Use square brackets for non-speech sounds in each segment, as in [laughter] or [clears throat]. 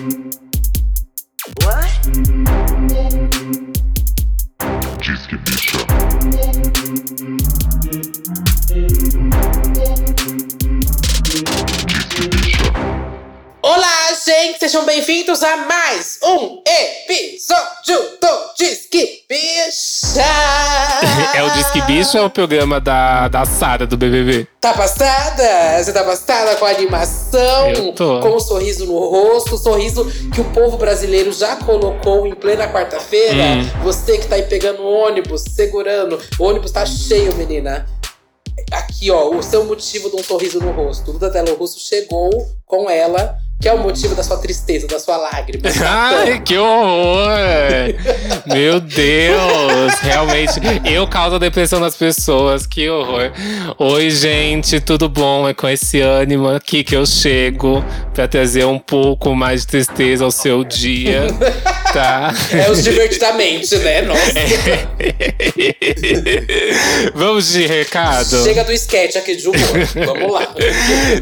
Bicha. Bicha. Olá, gente! Sejam bem-vindos a mais um episódio do Disque Bicha! O Disque Bicho é o programa da, da Sara do BBB? Tá passada? Você tá passada com a animação? Eu tô. Com um sorriso no rosto, sorriso que o povo brasileiro já colocou em plena quarta-feira. Hum. Você que tá aí pegando o ônibus, segurando. O ônibus tá cheio, menina. Aqui, ó, o seu motivo de um sorriso no rosto. Duda Delo Russo chegou com ela, que é o motivo da sua tristeza, da sua lágrima. [laughs] Ai, que horror! Meu Deus! Realmente, eu causo a depressão das pessoas, que horror. Oi, gente, tudo bom? É com esse ânimo aqui que eu chego pra trazer um pouco mais de tristeza ao seu dia, [laughs] tá? É os divertidamente, né? Nossa. Vamos de recado? Chega do sketch aqui de humor. Vamos lá.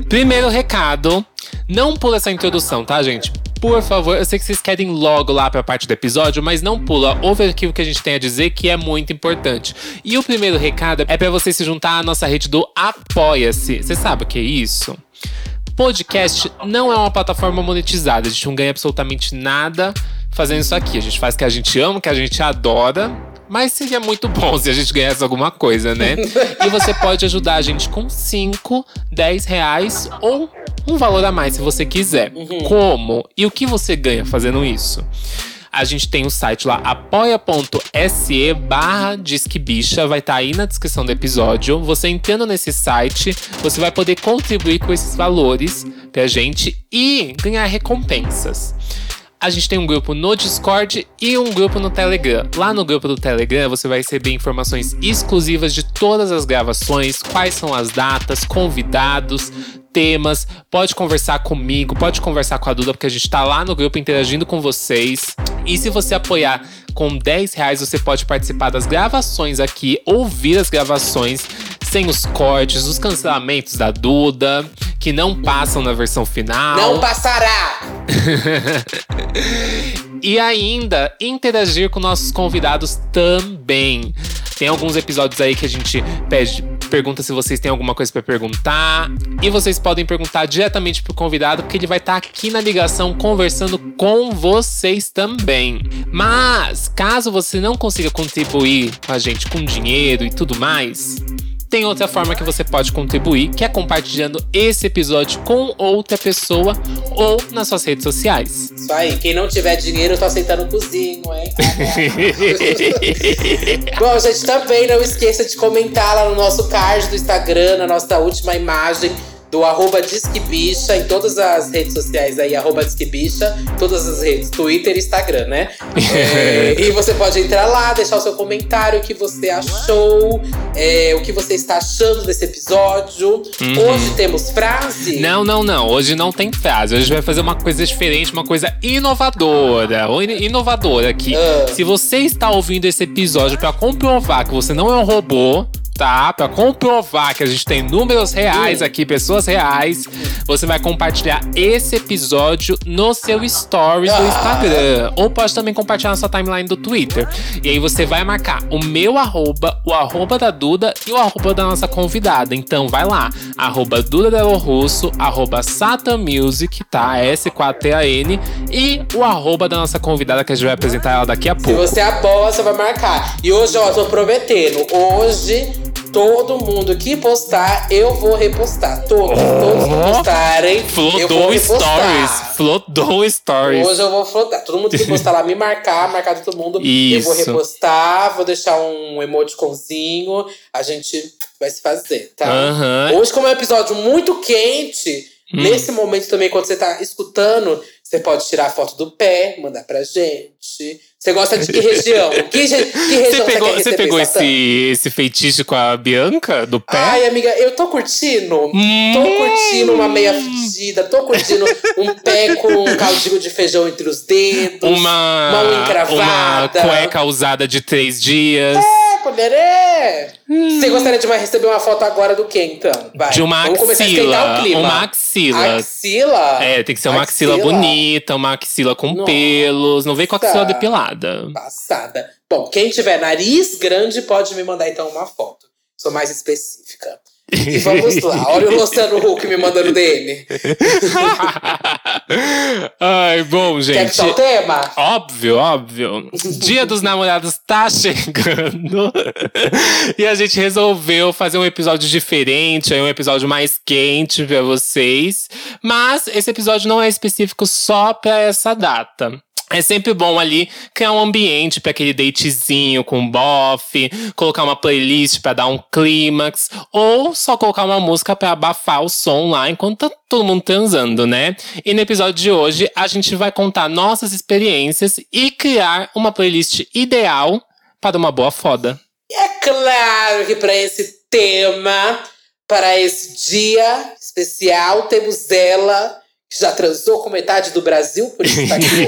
Primeiro recado. Não pula essa introdução, tá, gente? Por favor, eu sei que vocês querem logo lá pra parte do episódio, mas não pula. Ouve aqui o que a gente tem a dizer, que é muito importante. E o primeiro recado é pra você se juntar à nossa rede do Apoia-se. Você sabe o que é isso? Podcast não é uma plataforma monetizada. A gente não ganha absolutamente nada fazendo isso aqui. A gente faz o que a gente ama, o que a gente adora. Mas seria muito bom se a gente ganhasse alguma coisa, né? [laughs] e você pode ajudar a gente com 5, 10 reais ou um valor a mais se você quiser. Como? E o que você ganha fazendo isso? A gente tem o site lá, apoia.se barra disquebicha, vai estar aí na descrição do episódio. Você entrando nesse site, você vai poder contribuir com esses valores pra gente e ganhar recompensas. A gente tem um grupo no Discord e um grupo no Telegram. Lá no grupo do Telegram você vai receber informações exclusivas de todas as gravações, quais são as datas, convidados, temas. Pode conversar comigo, pode conversar com a Duda, porque a gente tá lá no grupo interagindo com vocês. E se você apoiar com 10 reais, você pode participar das gravações aqui, ouvir as gravações sem os cortes, os cancelamentos da Duda, que não passam na versão final. Não passará! [laughs] E ainda interagir com nossos convidados também. Tem alguns episódios aí que a gente pede, pergunta se vocês têm alguma coisa pra perguntar. E vocês podem perguntar diretamente pro convidado, porque ele vai estar aqui na ligação conversando com vocês também. Mas, caso você não consiga contribuir com a gente com dinheiro e tudo mais, tem outra forma que você pode contribuir, que é compartilhando esse episódio com outra pessoa ou nas suas redes sociais. Isso aí, quem não tiver dinheiro, eu tô aceitando cozinho, hein? [laughs] Bom, gente, também não esqueça de comentar lá no nosso card do Instagram, na nossa última imagem do arroba Disquebicha, em todas as redes sociais aí, arroba Disquebicha, todas as redes, Twitter e Instagram, né? [laughs] É, e você pode entrar lá, deixar o seu comentário, o que você achou, é, o que você está achando desse episódio. Hoje temos frase. Não, não, não. Hoje não tem frase. Hoje a gente vai fazer uma coisa diferente, uma coisa inovadora. Ou inovadora aqui. Ah. Se você está ouvindo esse episódio pra comprovar que você não é um robô, tá? Pra comprovar que a gente tem números reais aqui, pessoas reais, você vai compartilhar esse episódio no seu stories do Ah. Instagram. Ou pode também compartilhar na sua timeline do Twitter. E aí você vai marcar o meu arroba, o arroba da Duda e o arroba da nossa convidada. Então vai lá, arroba Duda Delo Russo, arroba Satan Music, tá? S4TAN e o arroba da nossa convidada que a gente vai apresentar ela daqui a Se pouco. você é boa, você vai marcar. E hoje, ó, tô prometendo. Hoje, todo mundo que postar, eu vou repostar. Todos, todos que postarem, Flodou. Stories. Flodou Stories. Hoje eu vou flotar. Todo mundo que [laughs] postar lá, me marcar, marcar todo mundo. Eu vou Isso. repostar, vou deixar um emoticonzinho. A gente vai se fazer, tá? Aham. Hoje, como é um episódio muito quente, Hum. nesse momento também, quando você tá escutando, você pode tirar a foto do pé, mandar pra gente. Você gosta de que região? Que, que [laughs] região Você pegou, você pegou esse, esse feitiço com a Bianca do pé? Ai, amiga, eu tô curtindo. Hum. Tô curtindo uma meia fedida, tô curtindo um pé com um caldinho de feijão entre os dedos. uma, unha encravada. uma cueca usada de três dias. É, né? Você gostaria de receber uma foto agora do quê, então? Vai. De uma Vamos axila. Uma axila. Axila? É, tem que ser uma axila, bonita, uma axila com Nossa. pelos. Não vem com a axila depilada. Passada. Bom, quem tiver nariz grande pode me mandar então uma foto. Sou mais específica. E vamos lá. [laughs] Olha o Luciano Huck me mandando DM. [laughs] Ai, bom, Quer que gente. o tema? Óbvio, óbvio. Dia dos namorados tá [laughs] chegando. e a gente resolveu fazer um episódio diferente, um episódio mais quente pra vocês. Mas esse episódio não é específico só pra essa data. É sempre bom ali criar um ambiente para aquele datezinho com bofe, colocar uma playlist para dar um clímax, ou só colocar uma música para abafar o som lá enquanto tá todo mundo transando, né? E no episódio de hoje a gente vai contar nossas experiências e criar uma playlist ideal para uma boa foda. É claro que para esse tema, para esse dia especial, temos ela, que já transou com metade do Brasil, por isso tá aqui.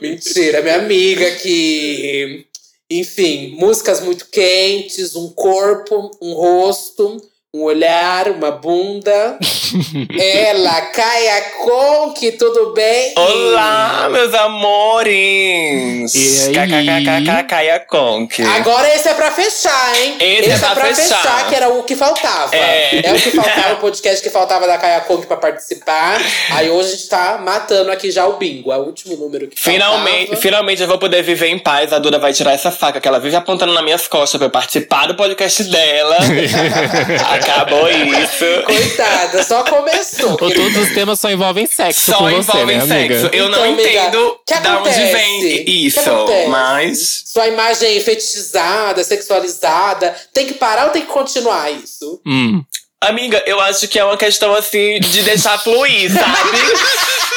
[laughs] Mentira, minha amiga que. Enfim, músicas muito quentes, um corpo, um rosto, um olhar, uma bunda. [laughs] Ela, Kaia Conk, tudo bem? Olá, meus amores! E aí? Caia Conk. Agora esse é pra fechar, hein? Esse é pra fechar. que era o que faltava. É. o que faltava, o podcast que faltava da Kaia Kong pra participar. Aí hoje a gente tá matando aqui já o bingo. É o último número que Finalmente, faltava. finalmente eu vou poder viver em paz. A Duda vai tirar essa faca que ela vive apontando nas minhas costas pra eu participar do podcast dela. [laughs] Acabou [laughs] isso. Coitada, só começou. Ou todos os temas só envolvem sexo Só com você, envolvem né, amiga? sexo. Eu não Então, amiga, entendo que da onde vem isso, mas. Sua imagem fetichizada, sexualizada. Tem que parar ou tem que continuar isso? Hum. Amiga, eu acho que é uma questão assim de deixar fluir, sabe? [laughs]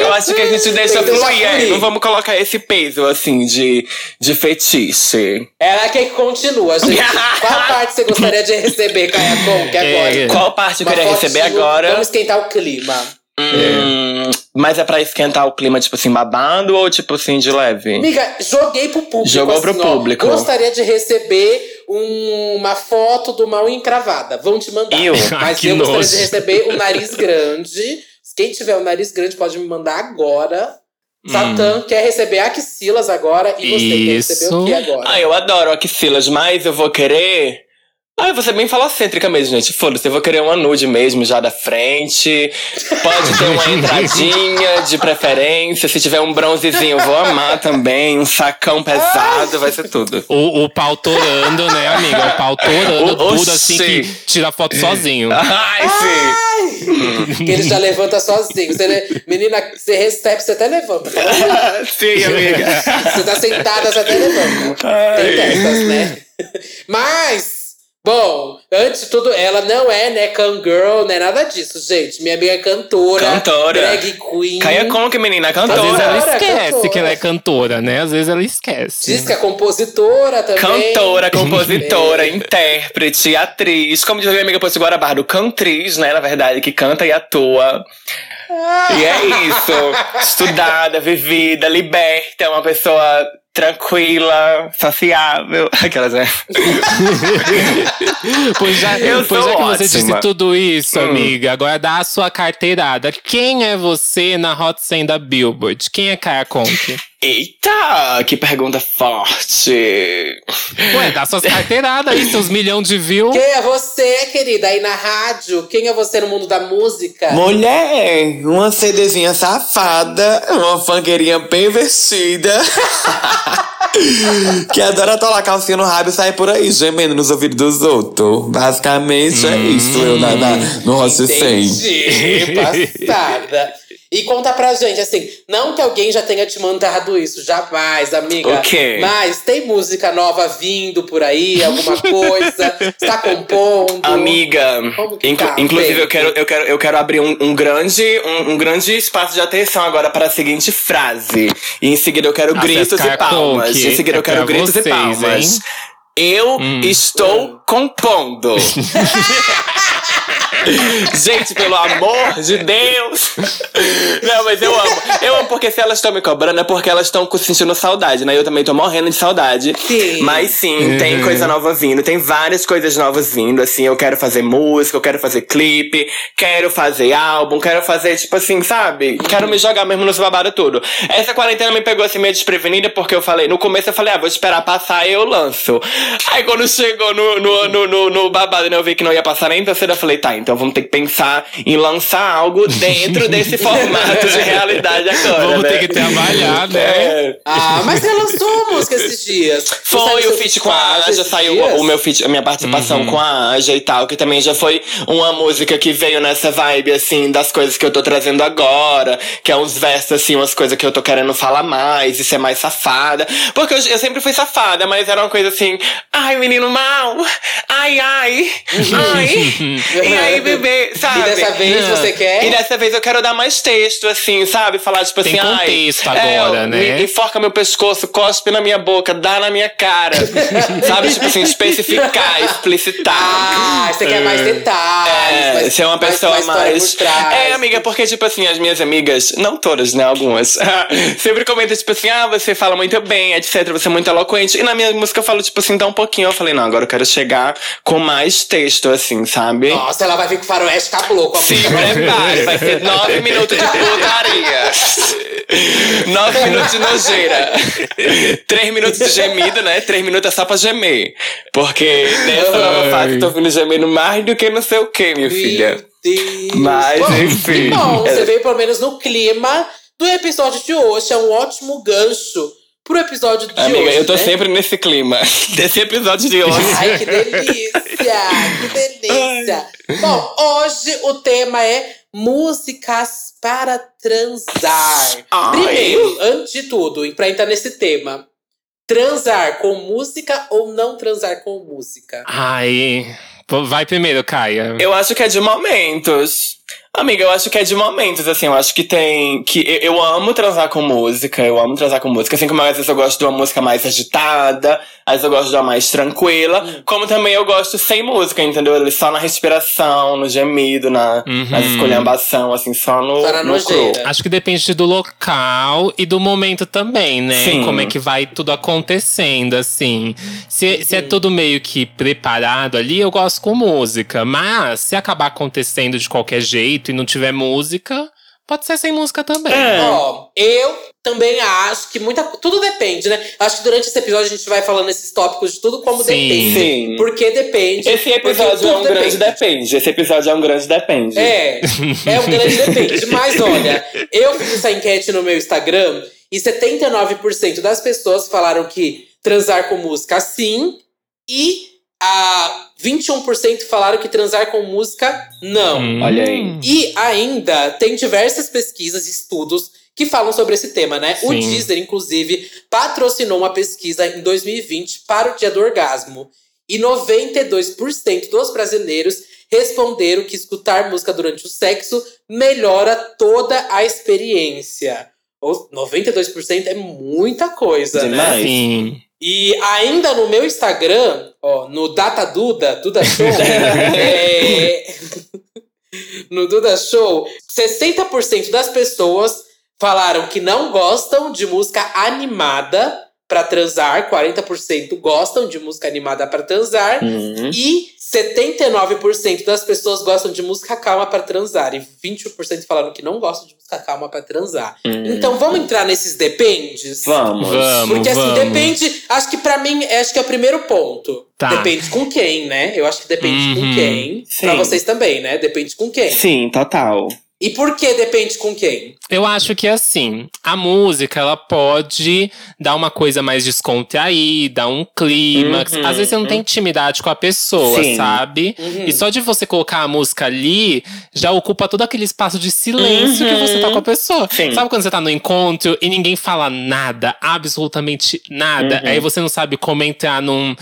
eu acho que a gente deixa deixar fluir, é, não vamos colocar esse peso assim de, de fetiche. Ela quer que continua, gente. [laughs] Qual parte você gostaria de receber, Kaia Kong, agora? É. Qual parte eu queria receber agora? Vamos esquentar o clima. Hum, mas é pra esquentar o clima, tipo assim, babando ou tipo assim, de leve? Amiga, joguei pro público. Jogou pro assim, ó, público. gostaria de receber um- uma foto do mal encravada. Vão te mandar. Eu? Mas [laughs] Que eu gostaria nojo. de receber um nariz grande. Quem tiver um nariz grande pode me mandar agora. Satã quer receber axilas agora. E você quer receber o que Isso. agora? Ah, eu adoro axilas, mas eu vou querer. Ah, eu vou ser bem falocêntrica mesmo, gente. Foda-se, eu vou querer uma nude mesmo já da frente. Pode ter uma [laughs] entradinha de preferência. Se tiver um bronzezinho, eu vou amar também. Um sacão pesado, vai ser tudo. O, o pau torando, né, amiga? O pau torando, O- tudo assim que tira foto sozinho. Ai, sim! Que ele já levanta sozinho. Você, menina, você recebe, você até levanta. [laughs] sim, amiga. Você tá sentada, você até levanta. Tem Ai. dessas, né? Mas, bom, antes de tudo, ela não é, né, girl, não é nada disso, gente. Minha amiga é cantora. Cantora. Drag queen. Caia Conk, menina, Às vezes cantora. ela Cantora, esquece cantora. que ela é cantora, né? Às vezes ela esquece. Diz que é compositora também. Cantora, [laughs] compositora, É. intérprete, atriz. Como diz a minha amiga Posse Guarabardo, cantriz, né? Na verdade, que canta e atua. E é isso. Estudada, vivida, liberta, uma pessoa tranquila, sociável. [laughs] Aquelas, né? [laughs] Pois já, Eu pois já que você ótima. disse tudo isso, Hum. amiga, agora dá a sua carteirada. Quem é você na Hot 100 da Billboard? Quem é Kaya Conk? Eita, que pergunta forte. Ué, dá suas carteiradas aí, seus milhões de views. Quem é você, querida, aí na rádio? Quem é você no mundo da música? Mulher, uma CDzinha safada, uma fanqueirinha pervertida. [laughs] que adora tolar calcinha no rabo e sair por aí, gemendo nos ouvidos dos outros. Basicamente é isso, eu na, na- no Rossi 100. Entendi, passada. E conta pra gente, assim, não que alguém já tenha te mandado isso, jamais, amiga. O quê? Mas tem música nova vindo por aí, alguma [laughs] coisa? Está compondo? Amiga, Como que inclu- tá, inclusive eu quero, eu quero, eu quero abrir um, um grande, um, um grande espaço de atenção agora para a seguinte frase. E em seguida eu quero gritos e palmas. Em seguida é eu quero pra gritos vocês, e palmas. hein? Eu Hum. estou compondo. [laughs] Gente, pelo amor de Deus! Não, mas eu amo. Eu amo porque se elas estão me cobrando é porque elas estão sentindo saudade, né? Eu também tô morrendo de saudade. Sim. Mas sim, tem Uhum. coisa nova vindo, tem várias coisas novas vindo. Assim, eu quero fazer música, eu quero fazer clipe, quero fazer álbum, quero fazer, tipo assim, sabe? Quero me jogar mesmo nos babado tudo. Essa quarentena me pegou assim meio desprevenida porque eu falei, no começo eu falei, ah, vou esperar passar e eu lanço. Aí quando chegou no, no, no, no, no babado, né, eu vi que não ia passar nem então cedo, eu falei, tá, então vamos ter que pensar em lançar algo dentro [laughs] desse formato de realidade agora. Vamos né? ter que trabalhar, né? É. Ah, mas você lançou música esses [laughs] dias. Foi o feat com a Aja, saiu dias? o meu feat, a minha participação Uhum. com a Aja e tal, que também já foi uma música que veio nessa vibe, assim, das coisas que eu tô trazendo agora, que é uns versos, assim, umas coisas que eu tô querendo falar mais e ser mais safada. Porque eu, eu sempre fui safada, mas era uma coisa assim, ai, menino mal, ai, ai, ai, [laughs] e aí, bebê, sabe? E dessa vez Não. você quer? E dessa vez eu quero dar mais texto, assim, sabe? Falar, tipo Tem assim, ai. contexto é, agora, né? me- enforca meu pescoço, cospe na minha boca, dá na minha cara. [laughs] sabe? Tipo assim, especificar, explicitar. Ah, você quer mais detalhes. É, mais- ser uma mais- pessoa mais mais. trás. É, amiga, porque, tipo assim, as minhas amigas, não todas, né? Algumas, [laughs] sempre comentam, tipo assim, ah, você fala muito bem, etc. Você é muito eloquente. E na minha música eu falo, tipo assim, tão um pouquinho. Eu falei, não, agora eu quero chegar com mais texto, assim, sabe? Nossa, ela vai vir com faroeste caboclo. com a Se prepare, vai ser nove minutos de putaria. Nove minutos de nojeira. Três minutos de gemido, né? Três minutos é só pra gemer. Porque nessa nova fase eu tô vindo gemendo mais do que não sei o que, minha filha. Meu Deus. Mas, Bom, enfim. Que bom, você veio pelo menos no clima do episódio de hoje. É um ótimo gancho pro episódio de Amiga, hoje. eu tô né? sempre nesse clima. [laughs] Desse episódio de hoje. Ai, que delícia! que delícia! Bom, hoje o tema é músicas para transar. Ai. Primeiro, antes de tudo, e pra entrar nesse tema, transar com música ou não transar com música? Ai. Vai primeiro, Caia. Eu acho que é de momentos. Amiga, eu acho que é de momentos, assim, eu acho que tem. que Eu, eu amo transar com música, eu amo transar com música. Assim como às vezes eu gosto de uma música mais agitada, às vezes eu gosto de uma mais tranquila. Hum. Como também eu gosto sem música, entendeu? Só na respiração, no gemido, na, Uhum. na esculhambação, assim, só no. Só no cru. Acho que depende do local e do momento também, né? Sim. Como é que vai tudo acontecendo, assim. Se, se é tudo meio que preparado ali, eu gosto com música. Mas se acabar acontecendo de qualquer jeito e não tiver música, pode ser sem música também. É. Ó, eu também acho que muita. Tudo depende, né? Acho que durante esse episódio a gente vai falando esses tópicos de tudo como Sim. depende. Sim. Porque depende. Esse episódio é um grande depende. Esse episódio é um grande depende. É, é um grande depende. Mas olha, eu fiz essa enquete no meu Instagram e 79% das pessoas falaram que transar com música sim e a 21% falaram que transar com música não. Hum. Olha aí. E ainda tem diversas pesquisas e estudos que falam sobre esse tema, né? O Sim. Deezer, inclusive, patrocinou uma pesquisa em 2020 para o Dia do Orgasmo. E 92% dos brasileiros responderam que escutar música durante o sexo melhora toda a experiência. Ou 92% é muita coisa, né? Demais. Sim. E ainda no meu Instagram, ó, no Data Duda, Duda Show, [laughs] é, [laughs] no Duda Show, 60% das pessoas falaram que não gostam de música animada pra transar, 40% gostam de música animada pra transar Hum. e 79% das pessoas gostam de música calma pra transar e 20% falaram que não gostam de música calma pra transar. Hum. Então vamos entrar nesses dependes? Vamos. Vamos. Porque assim, vamos. depende. Acho que pra mim, acho que é o primeiro ponto. Tá. Depende com quem, né? Eu acho que depende com Uhum. quem. Sim. Pra vocês também, né? Depende com quem. Sim, total. E por que depende com quem? Eu acho que assim, a música ela pode dar uma coisa mais descontraída, um clímax. Uhum, Às vezes você não tem intimidade com a pessoa, Sim. sabe? Uhum. E só de você colocar a música ali, já ocupa todo aquele espaço de silêncio Uhum. que você tá com a pessoa. Sim. Sabe quando você tá no encontro e ninguém fala nada, absolutamente nada? Uhum. Aí você não sabe como entrar num.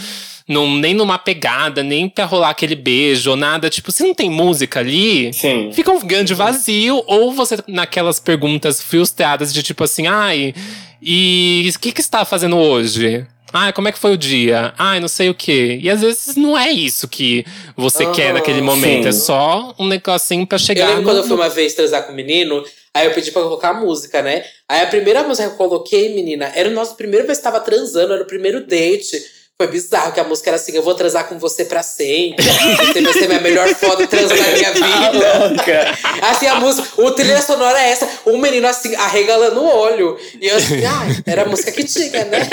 Num- nem numa pegada, nem pra rolar aquele beijo ou nada. Tipo, se não tem música ali, Sim. fica um grande vazio, ou você naquelas perguntas frustradas de tipo assim, ai, e o que que está fazendo hoje? Ah, como é que foi o dia? Ah, não sei o quê. E às vezes não é isso que você quer naquele momento. sim. É só um negocinho pra Eu chegar lembro no... quando eu fui uma vez transar com o menino, aí eu pedi pra colocar música, né? Aí a primeira música que eu coloquei, menina, era o nosso primeiro vez que tava transando, era o primeiro date. Foi bizarro, que a música era assim: eu vou transar com você pra sempre. Você vai ser minha melhor foto transa da minha vida. Louca. [laughs] Assim, a música, o trilha sonora é essa, o menino assim, arregalando o olho. E eu assim, ai, era a música que tinha, né? [laughs]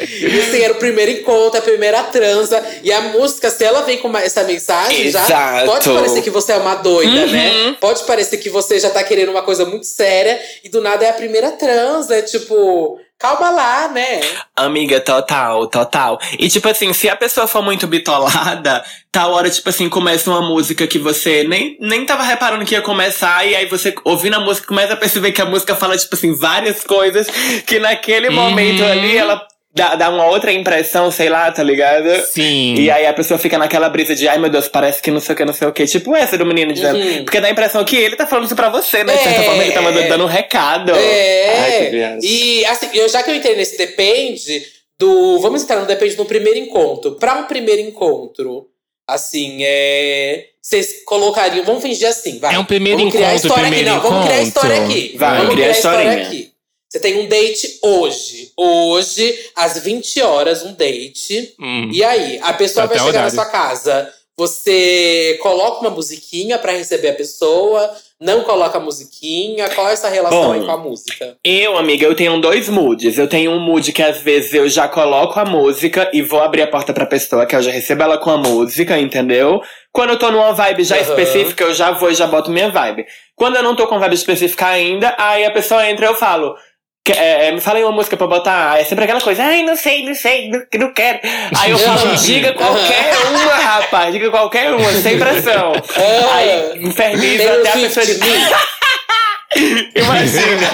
E assim, era o primeiro encontro, a primeira transa. E a música, se ela vem com uma- essa mensagem, já pode parecer que você é uma doida, Uhum. né? Pode parecer que você já tá querendo uma coisa muito séria. E do nada é a primeira transa. É tipo, calma lá, né? Amiga, total, total. E tipo assim, se a pessoa for muito bitolada, tal hora, tipo assim, começa uma música que você nem, nem tava reparando que ia começar, e aí você ouvindo a música, começa a perceber que a música fala, tipo assim, várias coisas que naquele momento ali ela dá, dá uma outra impressão, sei lá, tá ligado? Sim. E aí a pessoa fica naquela brisa de, ai meu Deus, parece que não sei o que, não sei o que. Tipo essa do menino dizendo. Uhum. Porque dá a impressão que ele tá falando isso pra você, né? De certa É. forma, ele tá mandando, dando um recado. Ai, que É. viagem. e assim, eu, já que eu entrei nesse depende do. Vamos entrar no depende no primeiro encontro. Pra um primeiro encontro, assim, é. Vocês colocariam. Vamos fingir assim, vai. É um primeiro vamos criar a encontro, história primeiro aqui. Não, vamos criar a encontro. história aqui. Vai, vamos cria criar a história aqui. Você tem um date hoje. Hoje, às 20 horas, um date. Hum. E aí, a pessoa Até vai chegar na sua casa. Você coloca uma musiquinha pra receber a pessoa, não coloca a musiquinha. Qual é essa relação Bom. aí com a música? Eu, amiga, eu tenho dois moods. Eu tenho um mood que às vezes eu já coloco a música e vou abrir a porta pra pessoa, que eu já recebo ela com a música, entendeu? Quando eu tô numa vibe já Aham. específica, eu já vou e já boto minha vibe. Quando eu não tô com vibe específica ainda, aí a pessoa entra e eu falo. Que- é, é, me fala aí uma música pra botar. É sempre aquela coisa, ai, não sei, não sei, não, não quero. Aí eu falo, [laughs] diga qualquer uma, rapaz, diga qualquer uma, sem pressão. Ah, Aí inferniza até a pessoa de [laughs] Imagina.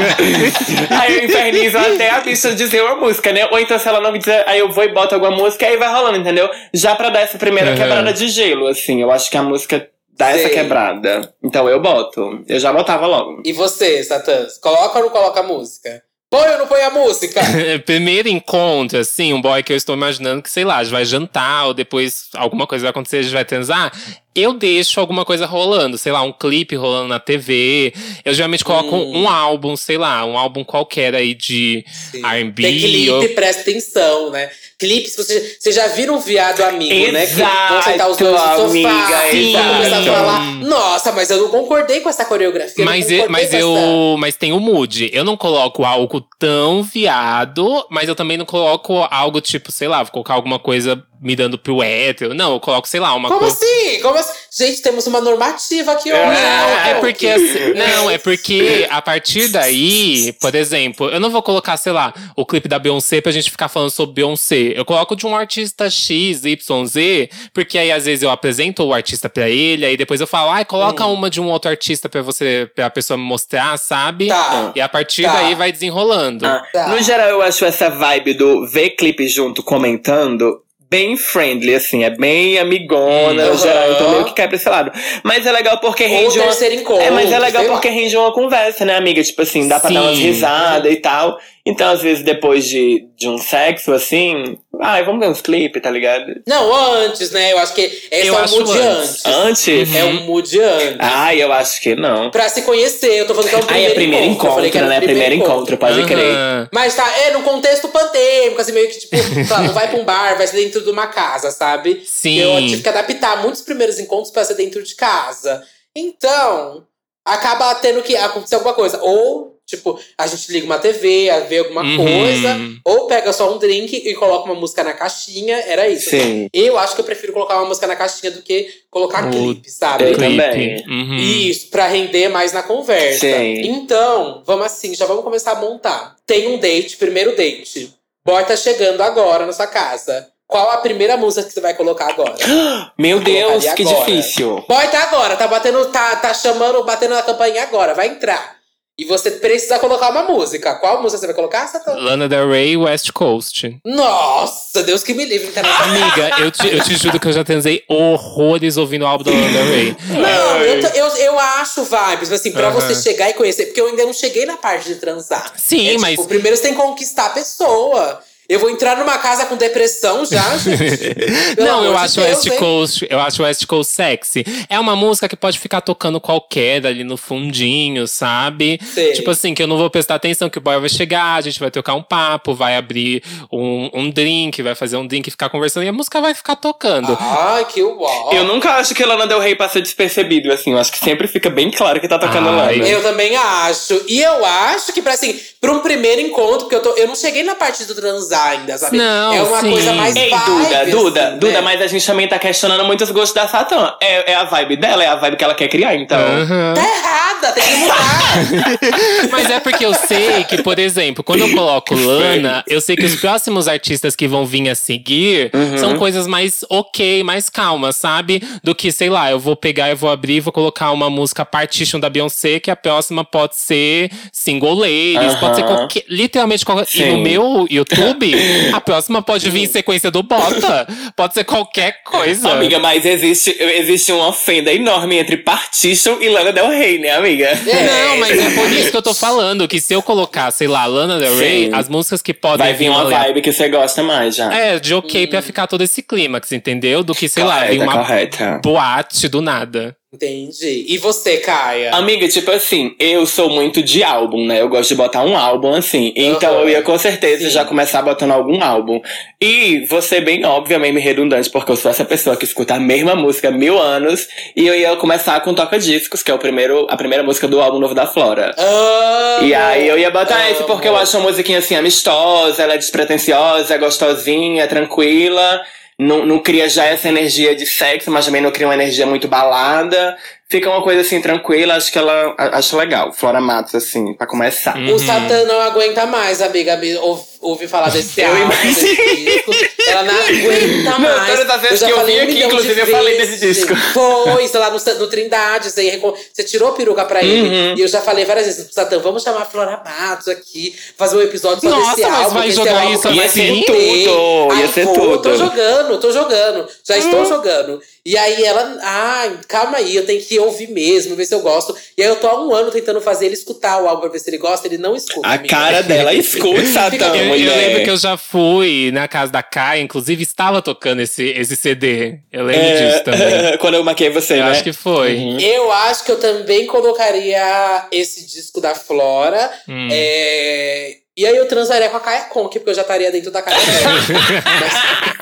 aí eu infernizo até a bicha dizer uma música, né? Ou então se ela não me dizer, aí eu vou e boto alguma música e aí vai rolando, entendeu? Já pra dar essa primeira Uhum. quebrada de gelo, assim. Eu acho que a música dá essa quebrada. Então eu boto. Eu já botava logo. E você, Satã? Coloca ou não coloca a música? Põe ou não põe a música? [laughs] Primeiro encontro, assim, um boy que eu estou imaginando que, sei lá, a gente vai jantar ou depois alguma coisa vai acontecer, a gente vai transar. Eu deixo alguma coisa rolando, sei lá, um clipe rolando na TV. Eu geralmente coloco Hum. um álbum, sei lá, um álbum qualquer aí de Sim. R&B. Tem clipe, ou- presta atenção, né? Clipe, se você, você já viram um viado amigo, né? Que vão sentar os dois no Exato, sofá amiga, e vão começar a exato. falar. Nossa, mas eu não concordei com essa coreografia. Mas, eu eu, mas com essa- eu. Mas tem o mood. Eu não coloco algo tão viado, mas eu também não coloco algo tipo, sei lá, vou colocar alguma coisa me dando pro hétero. Não, eu coloco, sei lá, uma Como coisa. assim? Como assim? Gente, temos uma normativa aqui hoje. Não, né? é porque assim, não, é porque a partir daí, por exemplo, eu não vou colocar, sei lá, o clipe da Beyoncé pra gente ficar falando sobre Beyoncé. Eu coloco de um artista X, Y, Z, porque aí às vezes eu apresento o artista pra ele, aí depois eu falo, ai, coloca uma de um outro artista pra você, pra pessoa me mostrar, sabe? Tá. E a partir Tá. daí vai desenrolando. Ah, Tá. No geral, eu acho essa vibe do ver clipe junto comentando bem friendly, assim, é bem amigona, Hum. no geral, então meio que quer pra esse lado. Mas é legal porque rende uma. encontro. É, mas é legal sei lá. porque rende uma conversa, né, amiga? Tipo assim, dá pra dar umas Sim. risadas e tal. Então, às vezes, depois de, de um sexo, assim, ai, vamos ver uns clipes, tá ligado? Não, antes, né? Eu acho que esse Eu é acho mood antes. antes. Antes? É um mood antes. Ai, eu acho que não. Pra se conhecer, eu tô falando que é Ai, primeiro é primeiro encontro. Eu falei que encontro, era né? um Primeiro encontro, pode Aham. crer. Mas tá, é num contexto pandêmico, assim, meio que tipo, lá, não vai pra um bar, vai ser dentro de uma casa, sabe? Sim. Eu tive que adaptar muitos primeiros encontros pra ser dentro de casa. Então, acaba tendo que acontecer alguma coisa. Ou, tipo, a gente liga uma TV, a vê alguma Uhum. coisa, ou pega só um drink e coloca uma música na caixinha. Era isso. Sim. Eu acho que eu prefiro colocar uma música na caixinha do que colocar O- clipe, sabe? Eu Clipe. também. Uhum. Isso, pra render mais na conversa. Sim. Então, vamos assim, já vamos começar a montar. Tem um date, primeiro date. Boy tá chegando agora na sua casa. Qual a primeira música que você vai colocar agora? [gasps] Meu Deus, que agora. difícil. Boy tá agora, tá batendo, tá, tá chamando, batendo na campainha agora, vai entrar. E você precisa colocar uma música. Qual música você vai colocar, Satã? Lana Del Rey, West Coast. Nossa, Deus que me livre. Tá nessa- Amiga, eu te, eu te juro que eu já transei horrores ouvindo o álbum da Lana Del Rey. Não, eu, tô- eu, eu acho vibes, assim, pra Aham. você chegar e conhecer. Porque eu ainda não cheguei na parte de transar. Sim, É, mas- Tipo, primeiro você tem que conquistar a pessoa. Eu vou entrar numa casa com depressão já, [laughs] gente. Não, eu de acho Deus, West hein? Coast, eu acho West Coast sexy. É uma música que pode ficar tocando qualquer ali no fundinho, sabe? Sei. Tipo assim, que eu não vou prestar atenção, que o boy vai chegar, a gente vai trocar um papo, vai abrir um, um drink, vai fazer um drink, ficar conversando e a música vai ficar tocando. Ai, que uau. Eu nunca acho que Lana Del Rey passa despercebido, assim. Eu acho que sempre fica bem claro que tá tocando Ai. Lana. Eu também acho. E eu acho que, pra, assim, pra um primeiro encontro, porque eu, tô, eu não cheguei na parte do transar ainda, sabe? Não, é uma sim. coisa mais Ei, vibe, Duda, Duda, assim, Duda, né? mas a gente também tá questionando muito os gostos da Satã. É, é a vibe dela, é a vibe que ela quer criar, então. Aham. Tá errada, tem que mudar. [laughs] Mas é porque eu sei que, por exemplo, quando eu coloco Lana, eu sei que os próximos artistas que vão vir a seguir Uhum. são coisas mais ok, mais calmas, sabe? Do que, sei lá, eu vou pegar, eu vou abrir e vou colocar uma música Partition da Beyoncé, que a próxima pode ser Single Ladies, pode ser qualquer, literalmente qualquer. E no Sim. meu YouTube, a próxima pode vir em sequência do Bota. Pode ser qualquer coisa. Amiga, mas existe, existe uma fenda enorme entre Partition e Lana Del Rey, né, amiga? Não, mas é por isso que eu tô falando, que se eu colocar, sei lá, Lana Del Rey, Sim. as músicas que podem Vai vir uma vibe que você gosta mais já. É, de ok pra ficar todo esse clímax, entendeu? Do que, sei lá, correta, vir uma correta. boate do nada. Entendi. E você, Caia? Amiga, tipo assim, eu sou muito de álbum, né? Eu gosto de botar um álbum assim. Então Aham. eu ia com certeza Sim. já começar botando algum álbum. E você bem obviamente redundante, porque eu sou essa pessoa que escuta a mesma música há mil anos. E eu ia começar com Toca Discos, que é o primeiro, a primeira música do álbum novo da Flora. Amo, E aí eu ia botar amo. esse porque eu acho uma musiquinha assim amistosa, ela é despretensiosa, é gostosinha, é tranquila. Não, não cria já essa energia de sexo, mas também não cria uma energia muito balada. Fica uma coisa assim tranquila, acho que ela acho legal. Flora Matos, assim, pra começar. Uhum. O Satã não aguenta mais, amiga. Ou- Ouvi falar desse Eu álbum, desse disco. Ela não aguenta Não, mais. todas as vezes já que eu um aqui, inclusive, eu falei desse disco. Foi, sei lá, no, no Trindade. Você, você tirou a peruca pra ele. Uhum. E eu já falei várias vezes Satã, vamos chamar a Flora Matos aqui, fazer um episódio só Nossa, desse mas álbum. vai que esse jogar álbum isso eu mais ser tudo, ia ser tudo. Tô jogando, tô jogando. Já estou jogando. E aí ela, ai, calma aí, eu tenho que ouvir mesmo, ver se eu gosto. E aí eu tô há um ano tentando fazer ele escutar o álbum pra ver se ele gosta, ele não escuta. A cara dela escuta, Satã, Eu, lembro que eu já fui na casa da Kai, inclusive estava tocando esse, esse CD. Eu lembro É, disso também. [laughs] Quando eu maquei você, Eu né? acho que foi. Uhum. Eu acho que eu também colocaria esse disco da Flora. Hum. É, E aí eu transaria com a Kaia Conk, porque eu já estaria dentro da Kaia Conk.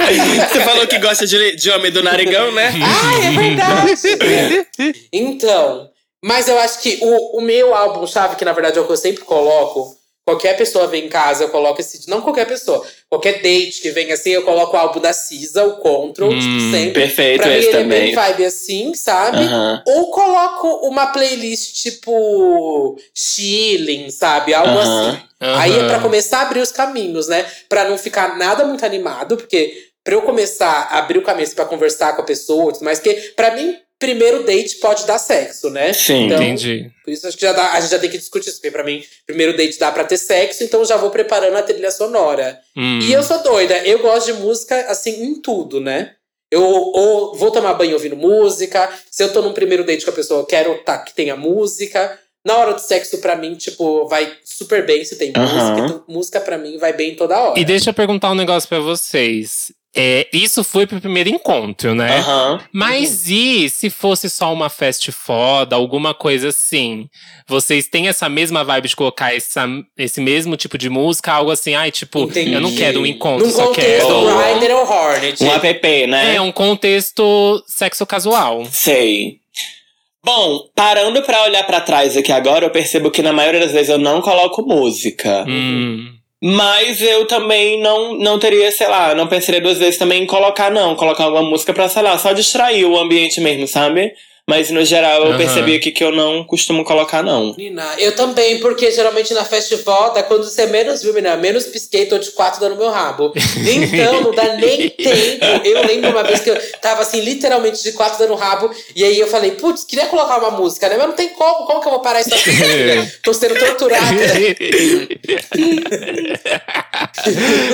[laughs] Você falou que gosta de, de homem do narigão, né? Ai, [laughs] é verdade! então, mas eu acho que o, o meu álbum-chave, que na verdade é o que eu sempre coloco, qualquer pessoa vem em casa, eu coloco esse. Não qualquer pessoa, qualquer date que vem assim, eu coloco o álbum da Cisa, o Control, Hum, tipo, sempre. Perfeito, Pra mim esse ele é também. bem vibe assim, sabe? Aham. Ou coloco uma playlist tipo chilling, sabe? Algo Aham. assim. Aí é pra começar a abrir os caminhos, né? Pra não ficar nada muito animado, porque pra eu começar a abrir o caminho pra conversar com a pessoa tudo mais, que pra mim, primeiro date pode dar sexo, né? Sim. Então, Entendi. Por isso acho que já dá, a gente já tem que discutir isso, porque pra mim, primeiro date dá pra ter sexo, então já vou preparando a trilha sonora. Hum. E eu sou doida, eu gosto de música assim em tudo, né? Eu ou vou tomar banho ouvindo música, se eu tô num primeiro date com a pessoa, eu quero tá, que tenha música. Na hora do sexo, pra mim, tipo, vai super bem se tem Aham. música. Então, música pra mim vai bem toda hora. E deixa eu perguntar um negócio pra vocês. É, isso foi pro primeiro encontro, né? Aham. Mas e se fosse só uma fast foda, alguma coisa assim? Vocês têm essa mesma vibe de colocar essa, esse mesmo tipo de música? Algo assim, ai, tipo, Entendi. eu não quero um encontro, Num só quero. Rider ou Hornet. Um app, né? É, um contexto sexo casual. Sei. Bom, parando pra olhar pra trás aqui agora, eu percebo que na maioria das vezes eu não coloco música. Hum. Mas eu também não, não teria, sei lá, não pensaria duas vezes também em colocar, não. Colocar alguma música pra, sei lá, só distrair o ambiente mesmo, sabe? Mas no geral eu Aham. percebi aqui que eu não costumo colocar, não. Menina, eu também, porque geralmente na festival dá quando você menos viu, menina, menos pisquei, tô de quatro dando meu rabo. Então, não dá nem [laughs] tempo. Eu lembro uma vez que eu tava assim, literalmente de quatro dando rabo, e aí eu falei, putz, queria colocar uma música, né? Mas não tem como, como que eu vou parar isso aqui? [laughs] Tô sendo torturada. [laughs]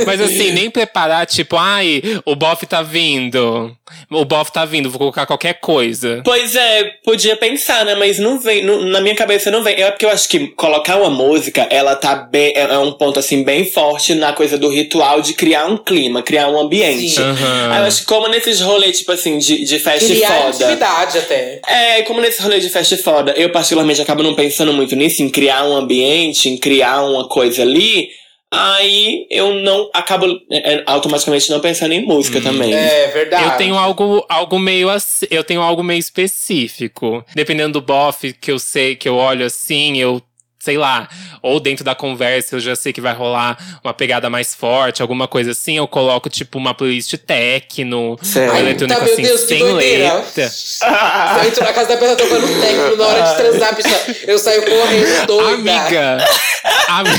Mas assim, nem preparar, tipo, ai, o bofe tá vindo. O bofe tá vindo, vou colocar qualquer coisa. Pois é, podia pensar, né? Mas não vem, não- na minha cabeça não vem. É porque eu acho que colocar uma música, ela tá bem. É é um ponto assim bem forte na coisa do ritual de criar um clima, criar um ambiente. Aham. Aí eu acho que como nesses rolês, tipo assim, de, de festa Criar foda. intimidade até. É, como nesse rolê de festa foda, eu particularmente acabo não pensando muito nisso, em criar um ambiente, em criar uma coisa ali. Aí eu não acabo é, é, automaticamente não pensando em música também. É verdade. Eu tenho algo, algo meio assim, eu tenho algo meio específico. Dependendo do bofe que eu sei, que eu olho assim, eu sei lá, ou dentro da conversa eu já sei que vai rolar uma pegada mais forte, alguma coisa assim, eu coloco tipo uma playlist techno, Certo. um Ai, eletrônico tá, meu assim, Deus, que sem doideira. letra. [laughs] Eu entro na casa da pessoa tocando [laughs] técnico na hora de transar, bicha. Eu saio correndo doida. Amiga! [laughs] Ami-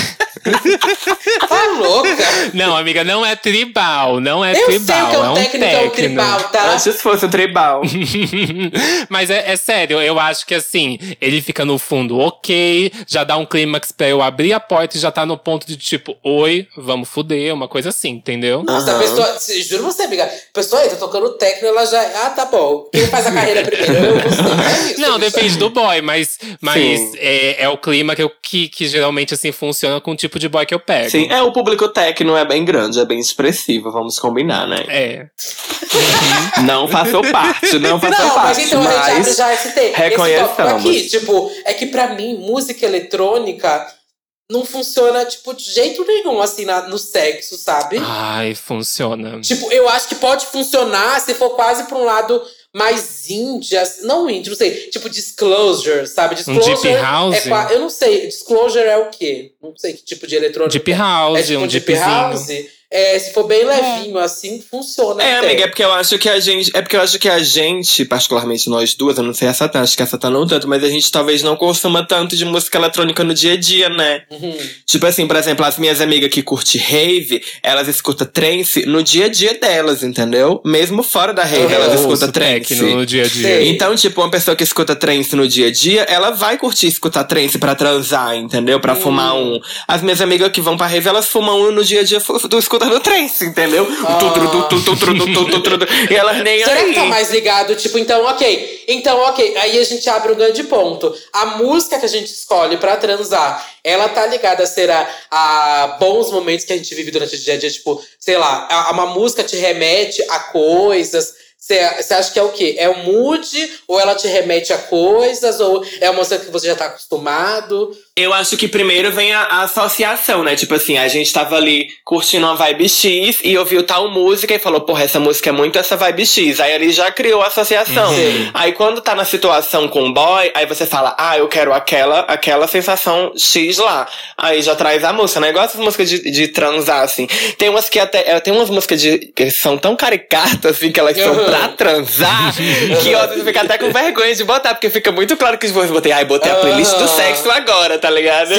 Tá louca? Não, amiga, não é tribal, não é Eu sei o tribal, que é é um um técnico, é um tribal, tá? Antes fosse um tribal. [laughs] Mas é, é sério, eu acho que assim, ele fica no fundo ok, já dá um clímax pra eu abrir a porta e já tá no ponto de tipo, oi, vamos fuder, uma coisa assim, entendeu? Nossa, a Aham. pessoa, juro você, amiga. A pessoa aí tá tocando técnico, ela já. Ah, tá bom. Quem faz a carreira primeiro? Eu, você. É isso, Não, depende do boy, mas, mas Sim. é, é o clima que, eu, que, que geralmente assim funciona com o tipo de boy que eu pego. Sim, é, o público técnico é bem grande, é bem expressivo, vamos combinar, né? É. Não faço parte, não faço Não, parte. mas então a gente abre já esse, te- esse reconheçamos. tópico aqui. Tipo, é que pra mim, música eletrônica não funciona, tipo, de jeito nenhum, assim, na- no sexo, sabe? Ai, funciona. Tipo, eu acho que pode funcionar se for quase pra um lado mais indie, assim- não indie, não sei, tipo disclosure, sabe? Disclosure Um deep house? É, eu não sei, disclosure é o quê? Não sei que tipo de eletrônico. Deep é. house, é tipo um deep deepzinho. house. É, se for bem levinho, assim, funciona. É, até. amiga, é porque eu acho que a gente. É porque eu acho que a gente, particularmente nós duas, eu não sei a Satã, acho que a Satã não tanto, mas a gente talvez não consuma tanto de música eletrônica no dia a dia, né? Uhum. Tipo assim, por exemplo, as minhas amigas que curtem rave, elas escutam trance no dia a dia delas, entendeu? Mesmo fora da rave, Eu elas escutam trance. no dia a dia. Sei. Então, tipo, uma pessoa que escuta trance no dia a dia, ela vai curtir escutar trance pra transar, entendeu? Pra fumar um. As minhas amigas que vão pra rave, elas fumam um no dia a dia do escutando trance, entendeu? E elas nem Será que tá mais ligado? Tipo, então, ok. Então, ok. Aí a gente abre um grande ponto. A música que a gente escolhe pra transar, ela tá ligada a ser a, a bons momentos que a gente vive durante o dia a dia. Tipo, sei lá, a- uma música te remete a coisas. Você acha que é o quê? É o mood? Ou ela te remete a coisas? Ou é uma música que você já tá acostumado? Eu acho que primeiro vem a, a associação, né? Tipo assim, a gente tava ali curtindo uma vibe X e ouviu tal música e falou, porra, essa música é muito essa vibe X. Aí ele já criou a associação. Uhum. Aí quando tá na situação com o boy, aí você fala, ah, eu quero aquela, aquela sensação X lá. Aí já traz a música, né? Igual essas músicas de, de transar, assim. Tem umas que até. é, Tem umas músicas de, que são tão caricatas, assim, que elas são Uhum. pra transar, que eu às vezes fico até com vergonha de botar, porque fica muito claro que eu botei, ai, botei a playlist do Aham. sexo agora, tá ligado?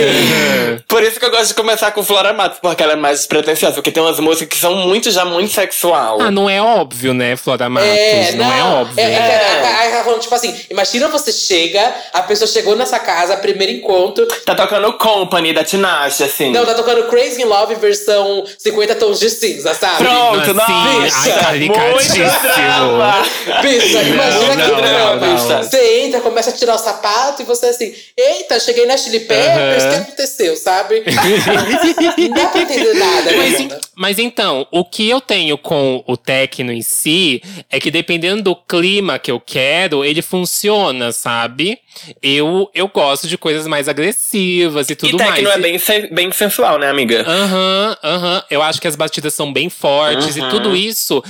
Por isso que eu gosto de começar com Flora Matos, porque ela é mais despretensiosa, porque tem umas músicas que são muito, já muito sexual. Ah, não é óbvio, né, Flora Matos? É, não, é óbvio. É, é, é, é, é, falando, tipo assim, imagina você chega, a pessoa chegou nessa casa, primeiro encontro, Tá tocando Company da Tinashe, assim. Não, tá tocando Crazy in Love versão 50 tons de cinza, sabe? Pronto, Assim, nossa! ai, muito caricadíssimo. drama. Bicha, imagina não, que não, drama. não. bicha. Você entra, começa a tirar o sapato e você assim, eita, cheguei na Chili Peppers, o Aham. que aconteceu, sabe? Não dá pra entender nada, Mas, mas, en- mas então, o que eu tenho com o techno em si é que dependendo do clima que eu quero, ele funciona, sabe? Eu, eu gosto de coisas mais agressivas e tudo E techno mais. é bem, bem sensual, né, amiga? Aham, aham. Eu acho que as batidas são bem fortes Uhum. e tudo isso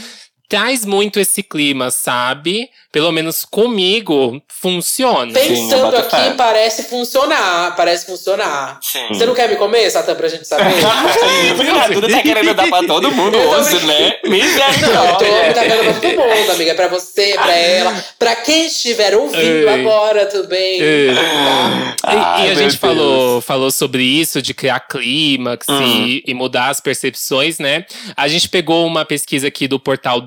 traz muito esse clima, sabe? Pelo menos comigo, funciona. Pensando boto aqui, parece funcionar. Parece funcionar. Sim. Você não quer me comer, Satã, pra gente saber? [laughs] Tudo tá querendo dar pra todo mundo hoje, né? Não, eu tô me dando pra todo mundo, amiga. É pra você, pra ela, pra quem estiver ouvindo Ei. agora também. Ei. Tá? E- e a gente Deus. falou, falou sobre isso, de criar clímax Hum. e, e mudar as percepções, né? A gente pegou uma pesquisa aqui do portal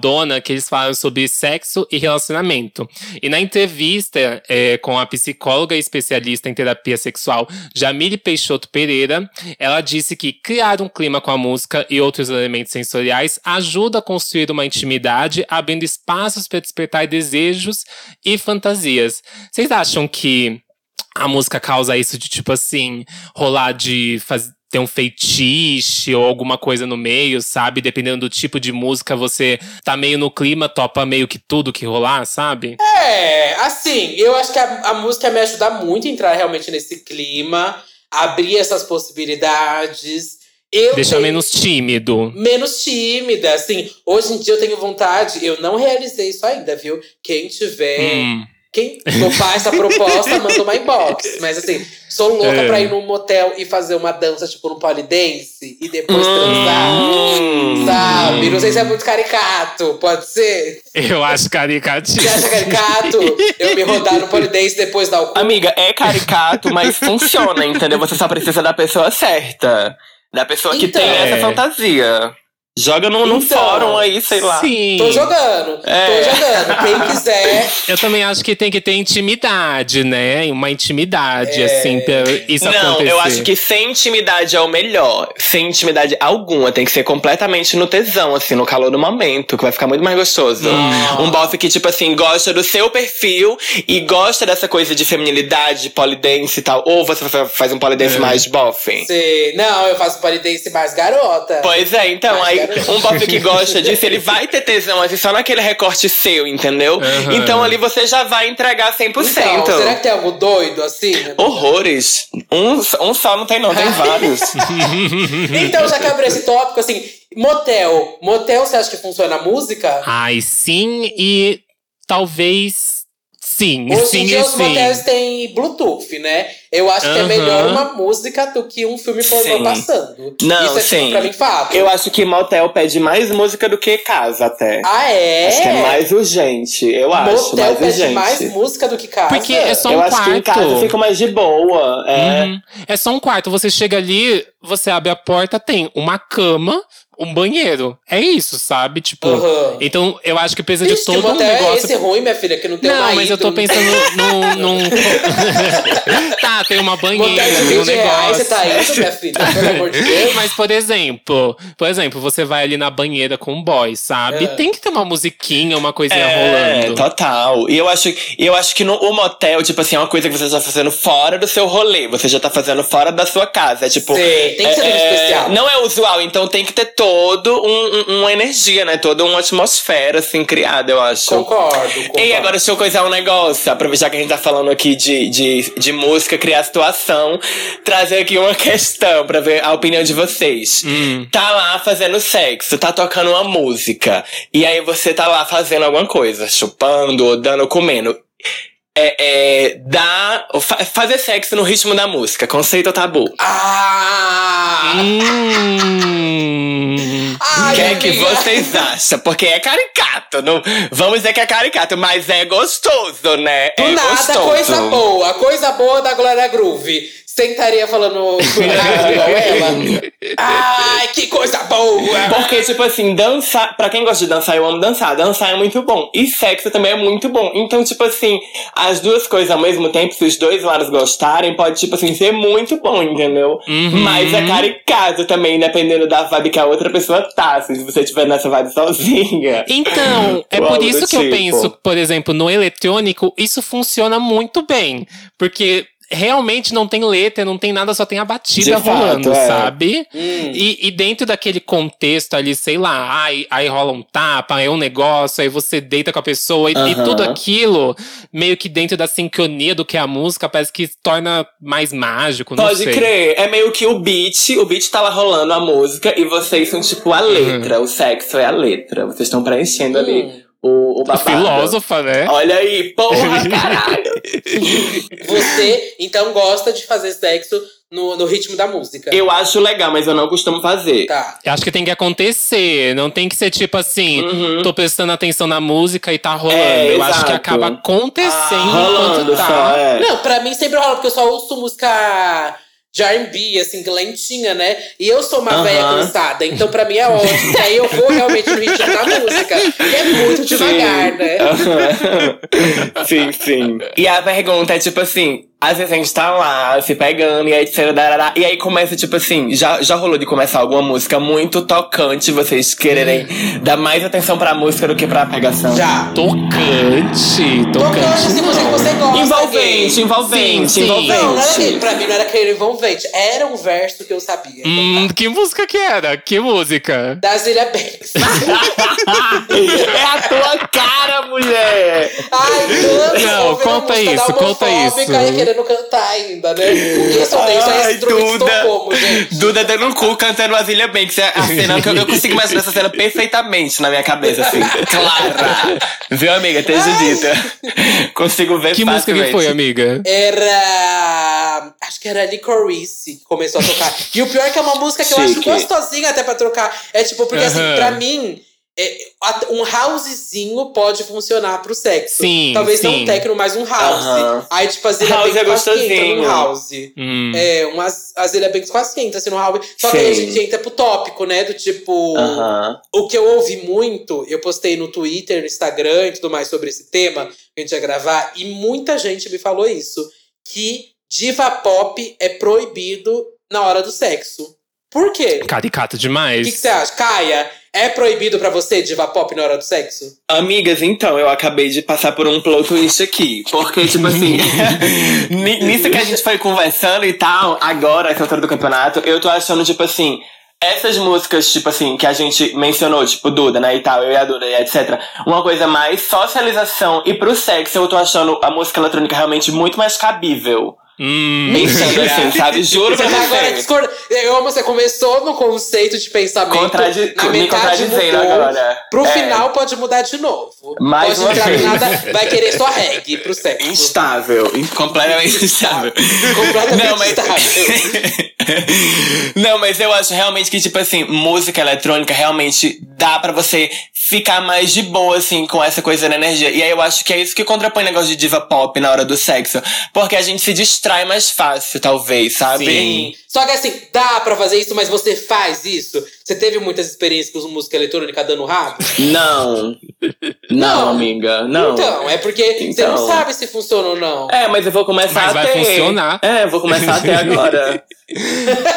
Que eles falam sobre sexo e relacionamento. E na entrevista é, com a psicóloga e especialista em terapia sexual, Jamile Peixoto Pereira, ela disse que criar um clima com a música e outros elementos sensoriais ajuda a construir uma intimidade, abrindo espaços para despertar desejos e fantasias. Vocês acham que a música causa isso de tipo assim, rolar de faz, ter um feitiço ou alguma coisa no meio, sabe? Dependendo do tipo de música, você tá meio no clima, topa meio que tudo que rolar, sabe? É, assim, eu acho que a, a música me ajuda muito a entrar realmente nesse clima, abrir essas possibilidades. Eu Deixa tenho- menos tímido. menos tímida, assim. Hoje em dia eu tenho vontade, eu não realizei isso ainda, viu? Quem tiver, Hum. Quem topar essa proposta, manda uma inbox. [laughs] Mas assim, sou louca É. pra ir num motel e fazer uma dança, tipo, no polidense e depois Hum. transar. Sabe? Não sei se é muito caricato, pode ser? Eu acho caricatíssimo. Você acha caricato? Eu me rodar no polidense e depois dar o cu. Amiga, é caricato, mas funciona, entendeu? Você só precisa da pessoa certa. Da pessoa que Então. tem essa É. fantasia. Joga num, num Então. fórum aí, sei lá. Sim. Tô jogando, É. tô jogando. Quem [laughs] quiser. Eu também acho que tem que ter intimidade, né? Uma intimidade, É. assim, pra isso Não, acontecer. eu acho que sem intimidade é o melhor. Sem intimidade alguma. Tem que ser completamente no tesão, assim, no calor do momento, que vai ficar muito mais gostoso. Hum. Um bofe que, tipo assim, gosta do seu perfil e gosta dessa coisa de feminilidade, polidense e tal. Ou você fa- faz um polidense É. mais bofe. Sei. Não, eu faço polidense mais garota. Pois é, então, Mas aí um bofe que gosta disso, ele vai ter tesão, assim, só naquele recorte seu, entendeu? Aham. Então ali você já vai entregar 100%. Então, será que tem algo doido assim? Horrores. Um, um só não tem, não, tem [laughs] vários. Então, já que abriu esse tópico, assim, motel. Motel, você acha que funciona a música? Ai, sim, e talvez sim. Hoje sim em dia e os sim. motéis têm Bluetooth, né? Eu acho que é melhor uma música do que um filme pornô Sim. passando. Não, Isso é sim. tipo, pra mim fato. Eu acho que motel pede mais música do que casa, até. Ah, é? Acho que é mais urgente, eu acho. Motel pede urgente. mais música do que casa. Porque é só eu um acho que em quarto. casa fica mais de boa. É. Uhum. É só um quarto. Você chega ali, você abre a porta, tem uma cama, um banheiro. É isso, sabe? Tipo. Aham. Então, eu acho que precisa de Ixi, que todo um motel é negócio. esse ruim, minha filha, que não tem Não, uma mas eu tô pensando num. num... [laughs] [laughs] tá, tem uma banheira, tem um 20 reais, negócio. você tá indo, minha filha? Pelo amor de [laughs] Deus. Mas, por exemplo, por exemplo, você vai ali na banheira com um boy, sabe? É. Tem que ter uma musiquinha, uma coisinha É, rolando. total. E eu acho, eu acho que no o motel, tipo assim, é uma coisa que você já tá fazendo fora do seu rolê. Você já tá fazendo fora da sua casa. É tipo. Sei, tem que ser é, tudo é, especial. Não é usual, então tem que ter todo um, um- uma energia, né? Toda uma atmosfera, assim, criada, eu acho. Concordo, concordo. E agora, deixa eu coisar um negócio. Aproveitar que a gente tá falando aqui de, de, de música, criar situação, trazer aqui uma [laughs] questão pra ver a opinião de vocês. Hum. Tá lá fazendo sexo, tá tocando uma música. E aí você tá lá fazendo alguma coisa, chupando, ou dando, comendo. É, é, fa- fazer sexo no ritmo da música, conceito tabu? Ah! Hum. O Ai, que é que vocês acham? Porque é caricato, não, vamos dizer que é caricato, mas é gostoso, né? Do é nada, gostoso. coisa boa. Coisa boa da Glória Groove. Sentaria falando igual [laughs] ela? Ai, que coisa boa! Porque, tipo assim, dançar. Pra quem gosta de dançar, eu amo dançar. Dançar é muito bom. E sexo também é muito bom. Então, tipo assim, as duas coisas ao mesmo tempo, se os dois lados gostarem, pode, tipo assim, ser muito bom, entendeu? Uhum. Mas é caricato também, dependendo da vibe que a outra pessoa tá. Se você estiver nessa vibe sozinha. Então, é por isso que eu tipo. penso, por exemplo, no eletrônico, isso funciona muito bem. Porque realmente não tem letra, não tem nada, só tem a batida fato, rolando, é. sabe? Hum. E, e dentro daquele contexto ali, sei lá, aí, aí rola um tapa, é um negócio, aí você deita com a pessoa, e, e Aham. tudo aquilo, meio que dentro da sincronia do que é a música, parece que torna mais mágico, não Pode sei. crer. É meio que o beat, o beat tá lá rolando a música e vocês são tipo a letra. O sexo é a letra. Vocês estão preenchendo ali Hum. O O babado. filósofa, né? Olha aí, porra, [laughs] caralho. Você, então, gosta de fazer sexo no, no ritmo da música. Eu acho legal, mas eu não costumo fazer. Tá. Eu acho que tem que acontecer, não tem que ser tipo assim, Uhum. tô prestando atenção na música e tá rolando. É, eu acho que exato. acaba acontecendo Rolando enquanto tá. só, é. Não, pra mim sempre rola, porque eu só ouço música de R&B, assim, lentinha, né? E eu sou uma Aham. velha cansada, então pra mim é ótimo. que aí eu vou realmente no ritmo da música, que é muito devagar, né? sim, sim. E a pergunta é tipo assim: às vezes a gente tá lá se pegando, e aí, darará, e aí começa, tipo assim, já, já rolou de começar alguma música muito tocante, vocês quererem dar mais atenção pra música do que pra pegação? Já. Tocante, Tocante, tocante. se você, você gosta. Envolvente, gay. envolvente, Sim, sim. Não, não era envolvente. que, pra mim não era querer envolvente. Era um verso que eu sabia. Hum, que música que era? Que música? Da Zilia Banks. [laughs] é a tua cara, mulher! Ai, tanto Não, a conta isso, conta isso. E querendo cantar ainda, né? Isso, isso é Ai, síndrome de Duda. Estocolmo, gente. Duda dando um cu cantando Brasília Banks. É a cena que eu, eu consigo imaginar essa cena perfeitamente na minha cabeça, assim. Clara! Viu, amiga? Esteja dita. Consigo ver Que música que foi, amiga? Era. Acho que era Licorice que começou a tocar. E o pior é que é uma música que eu acho Chique. gostosinha até pra trocar. É tipo, porque assim, Aham. pra mim. é, a- um housezinho pode funcionar pro sexo. Sim, Talvez não sim. um techno, mas um house. Aham. Aí, tipo, a Zilia House Banks é quase entra no house. Hum. É, umas, a Zilia Banks quase entra assim no house. Só que aí a Sim. gente entra pro tópico, né? Do tipo. Aham. O que eu ouvi muito, eu postei no Twitter, no Instagram e tudo mais sobre esse tema que a gente ia gravar, e muita gente me falou isso: que diva pop é proibido na hora do sexo. Por quê? Caricato O demais. que, que você acha? Caia, é proibido pra você diva pop na hora do sexo? Amigas, então, eu acabei de passar por um plot twist aqui. Porque, tipo assim, [laughs] [laughs] ni- nisso que a gente foi conversando e tal, agora, essa altura do campeonato, eu tô achando, tipo assim, essas músicas, tipo assim, que a gente mencionou, tipo, Duda, né, e tal, eu e a Duda, e etc. Uma coisa mais socialização e pro sexo, eu tô achando a música eletrônica realmente muito mais cabível. Hum. Pensando assim, sabe? [laughs] Juro pra Você agora discorda. Eu amo, você começou no conceito de pensamento. Contradi- na me metade mudou, agora. Pro É. final pode mudar de novo. Mais pode entrar vez. nada, vai querer só reggae pro [laughs] sexo. Instável, in- completamente instável. Completamente Não, mas... instável. [laughs] Não, mas eu acho realmente que, tipo assim, música eletrônica realmente dá pra você ficar mais de boa, assim, com essa coisa da energia. E aí eu acho que é isso que contrapõe o negócio de diva pop na hora do sexo. Porque a gente se distrai mais fácil, talvez, sabe? Sim. Só que assim, dá pra fazer isso, mas você faz isso? Você teve muitas experiências com música eletrônica dando rabo? Não. [laughs] Não, Não. amiga. Não. Então, é porque você não Então. sabe se funciona ou não. É, mas eu vou começar Mas a vai ter. funcionar. É, eu vou começar a ter [laughs] agora.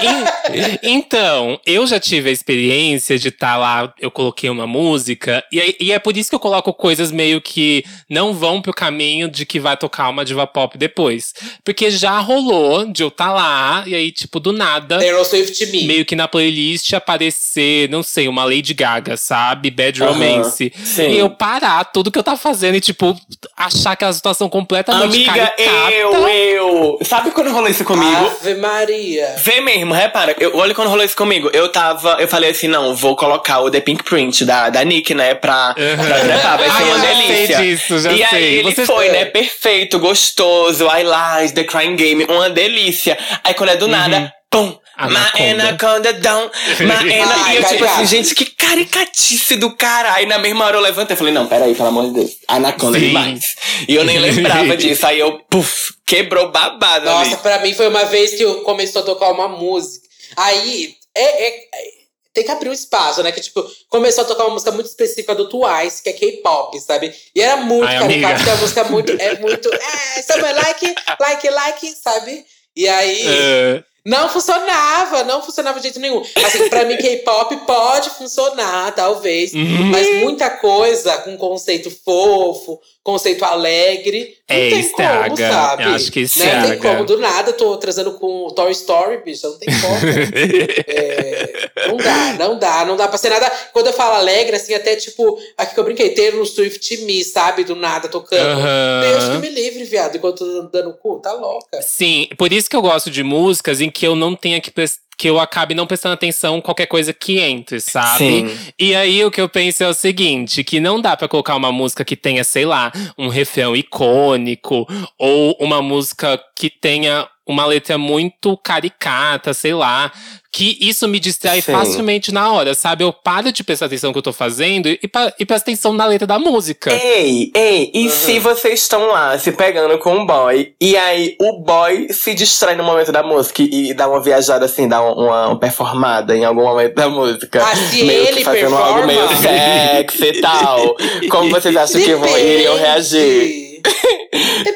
En- então, eu já tive a experiência de estar lá, eu coloquei uma música, e, e é por isso que eu coloco coisas meio que não vão pro caminho de que vai tocar uma diva pop depois. Porque já rolou de eu estar lá, e aí, tipo, do nada. Taylor Swift Me. Meio que na playlist aparecer, não sei, uma Lady Gaga, sabe? Bad Romance. sim. E eu parar tudo que eu tava fazendo e, tipo, achar aquela situação completamente Amiga, caricata. eu, eu. Sabe quando rolou isso comigo? Ave Maria. Vê mesmo, repara. Eu, olha quando rolou isso comigo. Eu tava. Eu falei assim: não, vou colocar o The Pink Print da, da Nick, né? Pra, pra trepar. Vai ser Ai, uma eu já delícia. sei disso, já e aí sei. ele Você- foi, né? Perfeito, gostoso. I Lies, The Crying Game, uma delícia. Aí quando é do nada. Pum! Anaconda. My anaconda down, my E eu, tipo assim, gente, que caricatice do cara. Aí na mesma hora eu levantei e falei, não, peraí, pelo amor de Deus. Anaconda Sim. demais. E eu nem lembrava [laughs] disso. Aí eu, puf, quebrou babado Nossa, ali. pra mim foi uma vez que eu começou a tocar uma música. Aí, é, é- é- tem que abrir um espaço, né? Que, tipo, começou a tocar uma música muito específica do Twice, que é K-pop, sabe? E era muito caricato, porque a música é muito, é muito, [laughs] é, summer like, like, like, sabe? E aí, É. não funcionava, não funcionava de jeito nenhum. Assim, pra mim, K-pop pode funcionar, talvez. Uhum. Mas muita coisa com conceito fofo, conceito alegre. Não É, tem estraga. como, sabe? Eu acho que Né? estraga. Tem como, do nada, tô trazendo com o Toy Story, bicho, não tem como. [laughs] É, não dá, não dá, não dá pra ser nada. Quando eu falo alegre, assim, até tipo, aqui que eu brinquei, no Swift Me, sabe? Do nada tocando. Aham. Deus que me livre, viado, enquanto eu tô dando cu, tá louca. Sim, por isso que eu gosto de músicas em que eu não tenha que pres- que eu acabe não prestando atenção em qualquer coisa que entre, sabe? Sim. E aí o que eu penso é o seguinte, que não dá pra colocar uma música que tenha, sei lá, um refrão icônico ou uma música que tenha uma letra muito caricata, sei lá, que isso me distrai Sim. facilmente na hora, sabe? Eu paro de prestar atenção no que eu tô fazendo e, e presto atenção na letra da música. Ei, ei, e Uhum. se vocês estão lá se pegando com um boy, e aí o boy se distrai no momento da música e, e dá uma viajada assim, dá uma, uma performada em algum momento da música. Ah, se meio ele que fazendo algo meio performa? sexy e tal. Como vocês acham que vão, iriam reagir?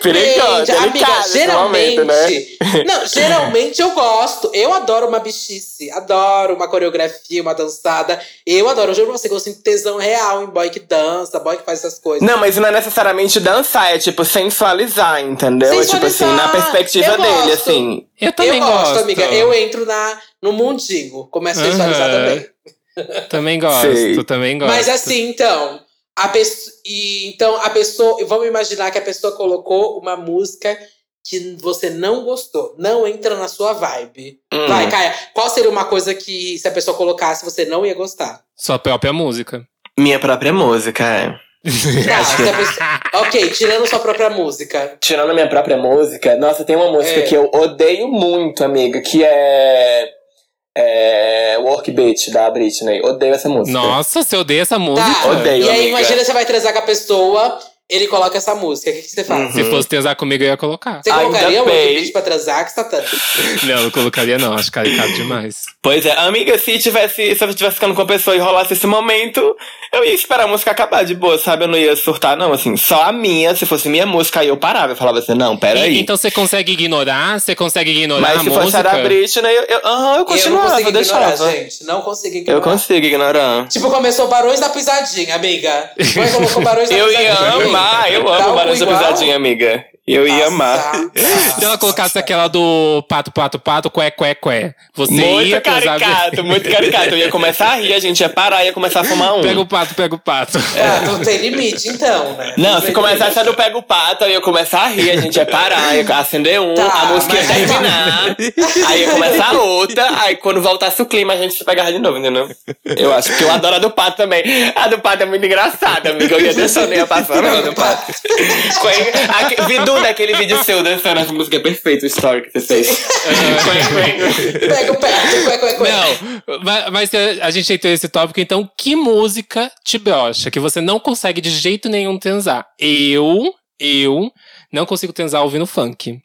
Perigoso, Depende, amiga, geralmente. momento, né? Não, geralmente eu gosto. Eu adoro uma bichice. Adoro uma coreografia, uma dançada. Eu adoro. Eu juro pra você que eu sinto tesão real em boy que dança, boy que faz essas coisas. Não, mas não é necessariamente dançar, é tipo sensualizar, entendeu? É tipo assim, na Sensualizar, perspectiva eu dele, gosto. assim. Eu também eu gosto, gosto. amiga. Eu entro na, no mundinho. Começo a sensualizar Aham. também. Também gosto, Sei. também gosto. Mas assim, então. A pessoa, e, então, a pessoa. Vamos imaginar que a pessoa colocou uma música que você não gostou. Não entra na sua vibe. Hum. Vai, Caia. Qual seria uma coisa que, se a pessoa colocasse, você não ia gostar? Sua própria música. Minha própria música, é. [laughs] Tá, se a pessoa- Ok, tirando sua própria música. Tirando a minha própria música, nossa, tem uma música É. que eu odeio muito, amiga, que é. É. Work Beat da Britney. Odeio essa música. Nossa, você odeia essa música? Tá. Odeio, E aí, amiga. imagina você vai transar com a pessoa, ele coloca essa música. O que, que você faz? Uhum. Se fosse transar comigo, eu ia colocar. Você Ainda colocaria um pra transar? Que satã? [laughs] Não, eu colocaria não, acho caricado demais. Pois é, amiga, se tivesse. Se eu estivesse ficando com a pessoa e rolasse esse momento, eu ia esperar a música acabar de boa, sabe? Eu não ia surtar, não. Assim, só a minha, se fosse minha música, aí eu parava. Eu falava assim, não, E- peraí. então você consegue ignorar? Você consegue ignorar Mas a se fosse música? a da Britney, eu, eu, aham, eu eu não continuava, consigo eu ignorar, deixava. gente. Não consigo ignorar. Eu consigo ignorar. Tipo, começou Barões da Pisadinha, amiga. Depois colocou Barões da Eu Pisadinha. ia amar, eu Dá amo Barões da igual? Pisadinha, amiga. Eu ia amar. [laughs] Se ela colocasse aquela do pato, pato, pato, cué, cué, cué. Você Muito ia caricato, muito caricato. Eu ia começar a rir, a gente ia parar, ia começar a fumar um. Pega o pato, pega o pato. Ah, não tem limite, então, né? Não, se tem começasse a do Pega o Pato, aí eu ia começar a rir, a gente ia parar, ia acender um, Tá, a música ia mas aí- terminar, aí ia começar outra, aí quando voltasse o clima a gente se pegava de novo, entendeu? Eu acho que eu adoro a do Pato também. A do Pato é muito engraçada, amiga. Eu ia dançando, ia passando a do Pato. [laughs] Aque- Vidu, daquele vídeo seu dançando essa música é perfeito, o story que você fez. [laughs] Pega o pé, cué, cué, cué. Não, mas, mas a- gente entrou nesse tópico, então, que música te brocha? Que você não consegue de jeito nenhum transar? Eu, eu não consigo transar ouvindo funk.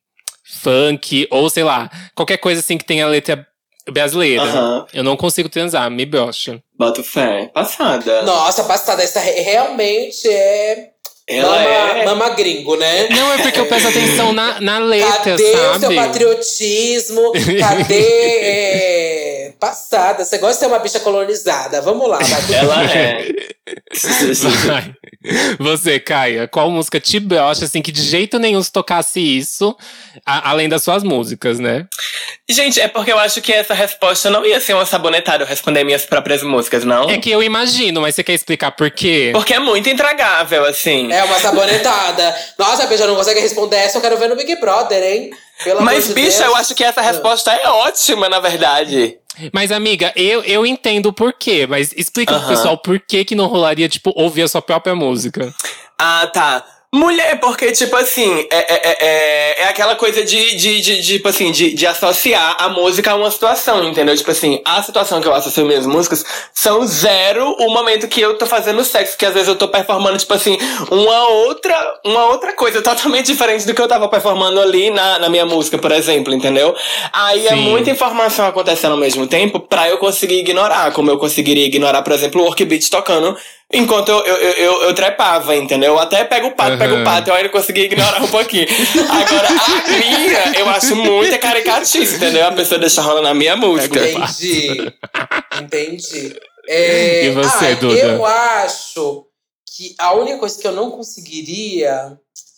Funk, ou sei lá, qualquer coisa assim que tenha letra brasileira. Eu não consigo transar, me brocha. Bota fé. Passada. Nossa, passada, essa re- realmente é. Ela mama, é. mama gringo, né? Não, é porque eu presto atenção na, na letra, Cadê o seu sabe? patriotismo? Cadê. [laughs] é, Passada. Você gosta de ser uma bicha colonizada. Vamos lá, vai. Ela é. Vai. Você, Caia, qual música te brocha, assim, que de jeito nenhum se tocasse isso, a- além das suas músicas, né? Gente, é porque eu acho que essa resposta não ia ser uma sabonetada eu responder minhas próprias músicas, não? É que eu imagino, mas você quer explicar por quê? Porque é muito intragável, assim. É uma sabonetada. Nossa, a bicha não consegue responder essa, eu quero ver no Big Brother, hein? Pelo Mas, amor de bicha, Deus. eu acho que essa resposta é ótima, na verdade. Mas, amiga, eu, eu entendo o porquê, mas explica pro Aham. pessoal por que que não rolaria, tipo, ouvir a sua própria música. Ah, tá. Mulher, porque, tipo assim, é, é, é, é- é aquela coisa de, de, de, de, tipo assim, de, de associar a música a uma situação, entendeu? Tipo assim, a situação que eu associo minhas músicas são zero o momento que eu tô fazendo sexo, que às vezes eu tô performando, tipo assim, uma outra, uma outra coisa totalmente diferente do que eu tava performando ali na, na minha música, por exemplo, entendeu? Aí é Sim. muita informação acontecendo ao mesmo tempo pra eu conseguir ignorar, como eu conseguiria ignorar, por exemplo, o workbeat tocando enquanto eu, eu, eu, eu, trepava, entendeu? Eu até pego o pato, pego o pato, eu ainda consegui ignorar um pouquinho. Agora, a minha, eu acho muita caricatice, entendeu? A pessoa deixa rolar na minha música. Entendi. Entendi. É, E você, ah, Duda? Eu acho que a única coisa que eu não conseguiria.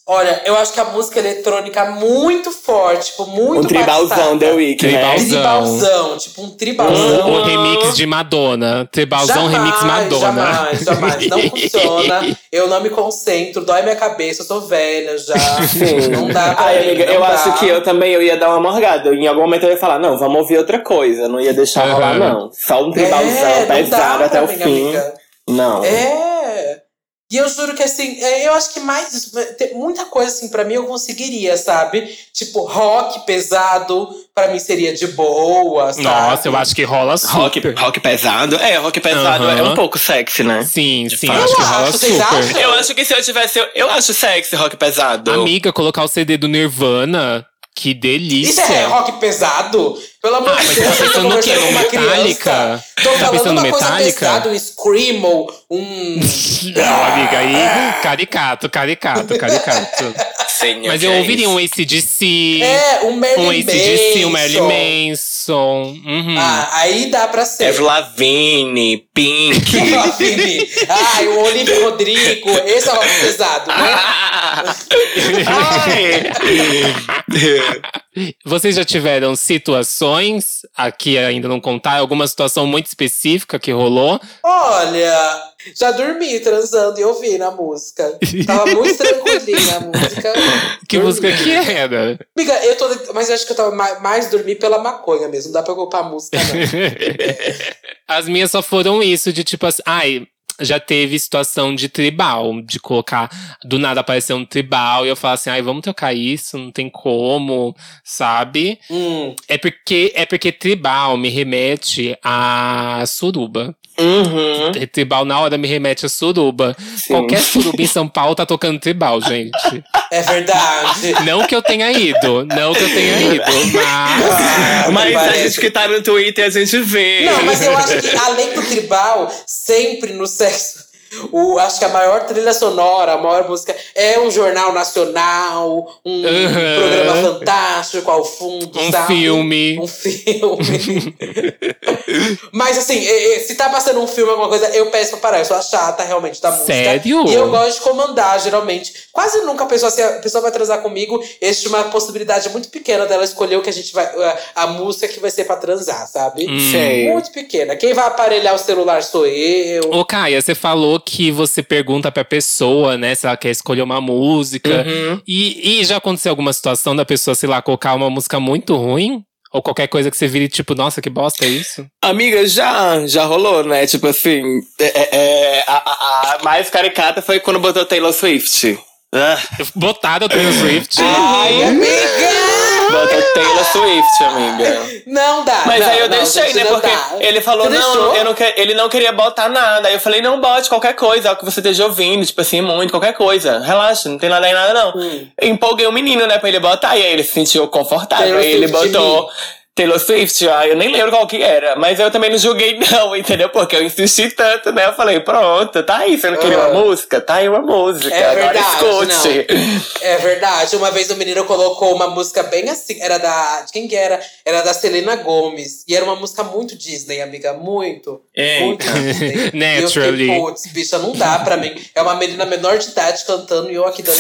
Olha, eu acho que a música eletrônica é muito forte, tipo, muito Um tribalzão. The Week, né? Tribalzão. Tribalzão, tipo um tribalzão. Um, um remix de Madonna. Tribalzão remix Madonna. Jamais, jamais. Não [laughs] funciona. Eu não me concentro, dói minha cabeça, eu tô velha já. Sim. Não dá pra Ai, mim, amiga, não eu dá. acho que eu também eu ia dar uma morgada. Em algum momento eu ia falar, não, vamos ouvir outra coisa. Não ia deixar Uhum. rolar, não. Só um tribalzão É, pesado até o mim, fim. amiga. Não. É. E eu juro que assim, é, eu acho que mais muita coisa assim pra mim eu conseguiria, sabe? Tipo rock pesado, pra mim seria de boa, sabe? Nossa, eu acho que rola super. Rock, rock pesado? É, rock pesado Uhum. é um pouco sexy, né? Sim, sim, fato. acho que Eu rola acho, super. Eu acho que se eu tivesse. Eu, eu acho sexy rock pesado. Amiga, colocar o CD do Nirvana, que Isso delícia. é rock pesado? Pelo amor Ah, de Deus, tá pensando no quê? No Metallica? Tô Tá falando uma coisa Metallica? pesada, um screamo, um... [laughs] Não, amiga, aí caricato, caricato, caricato. Senhor Mas eu ouviria um ACDC, É, um Merlin um ACDC, um. Marilyn Manson. Uhum. Ah, aí dá pra ser. Avril Lavigne, Pink. [laughs] Lavigne. Ai, o Olivia Rodrigo. Esse é o pesado, né? Ai. [laughs] Vocês já tiveram situações, aqui ainda não contar, alguma situação muito específica que rolou? Olha, já dormi transando e ouvindo a música. Tava muito tranquilinha a música. [laughs] Que Dormi. música que era? Amiga, eu tô. Mas eu acho que eu tava mais, mais dormir pela maconha mesmo. Não dá pra culpar a música, não. [laughs] As minhas só foram isso, de tipo assim, ai, já teve situação de tribal, de colocar, do nada aparecer um tribal, e eu falo assim, ai, vamos trocar isso, não tem como, sabe? Hum. É porque, é porque tribal me remete a suruba. Uhum. Tribal na hora me remete a suruba. Sim. Qualquer suruba em São Paulo tá tocando tribal, gente. É verdade. Não que eu tenha ido, não que eu tenha ido, mas. Mas a gente que tá no Twitter, a gente vê. Não, mas eu acho que além do tribal, sempre no sexo. O, acho que a maior trilha sonora, a maior música é um jornal nacional, um Uhum. programa fantástico ao fundo, Um sabe? filme. Um filme. [laughs] Mas assim, se tá passando um filme, alguma coisa, eu peço pra parar. Eu sou a chata realmente da música. Sério? E eu gosto de comandar, geralmente. Quase nunca a pessoa, se a pessoa vai transar comigo, existe uma possibilidade muito pequena dela escolher o que a gente vai. A, a música que vai ser pra transar, sabe? Hum. Muito pequena. Quem vai aparelhar o celular sou eu. Ô, Caia, você falou que você pergunta pra pessoa, né, se ela quer escolher uma música. Uhum. E, e já aconteceu alguma situação da pessoa, sei lá, colocar uma música muito ruim? Ou qualquer coisa que você vire, tipo, nossa, que bosta é isso? Amiga, já, já rolou, né? Tipo assim, é, é, a, a- a mais caricata foi quando botou Taylor Swift. Ah, Botaram o Taylor Swift. Ai, amiga! Botou Taylor Swift, amiga. Não dá. Mas não, aí eu não, deixei, né? Porque dá. ele falou, Você não, deixou? eu não que- ele não queria botar nada. Aí eu falei, não bote qualquer coisa, é o que você esteja ouvindo, tipo assim, muito, qualquer coisa. Relaxa, não tem nada aí, nada não. Hum. Empolguei o menino, né, pra ele botar, e aí ele se sentiu confortável. Taylor aí ele botou. Taylor Swift, ah, eu nem lembro qual que era, mas eu também não julguei [laughs] não, entendeu? Porque eu insisti tanto, né? Eu falei, pronto, tá aí, você não queria Ah. uma música? Tá aí uma música, É agora verdade, escute. [laughs] É verdade. Uma vez o menino colocou uma música bem assim. Era da. De quem que era? Era da Selena Gomes. E era uma música muito Disney, amiga. Muito. Eita. Muito Disney. [laughs] E eu Naturally. fiquei, putz, bicha, não dá pra mim. É uma menina menor de idade cantando e eu aqui dando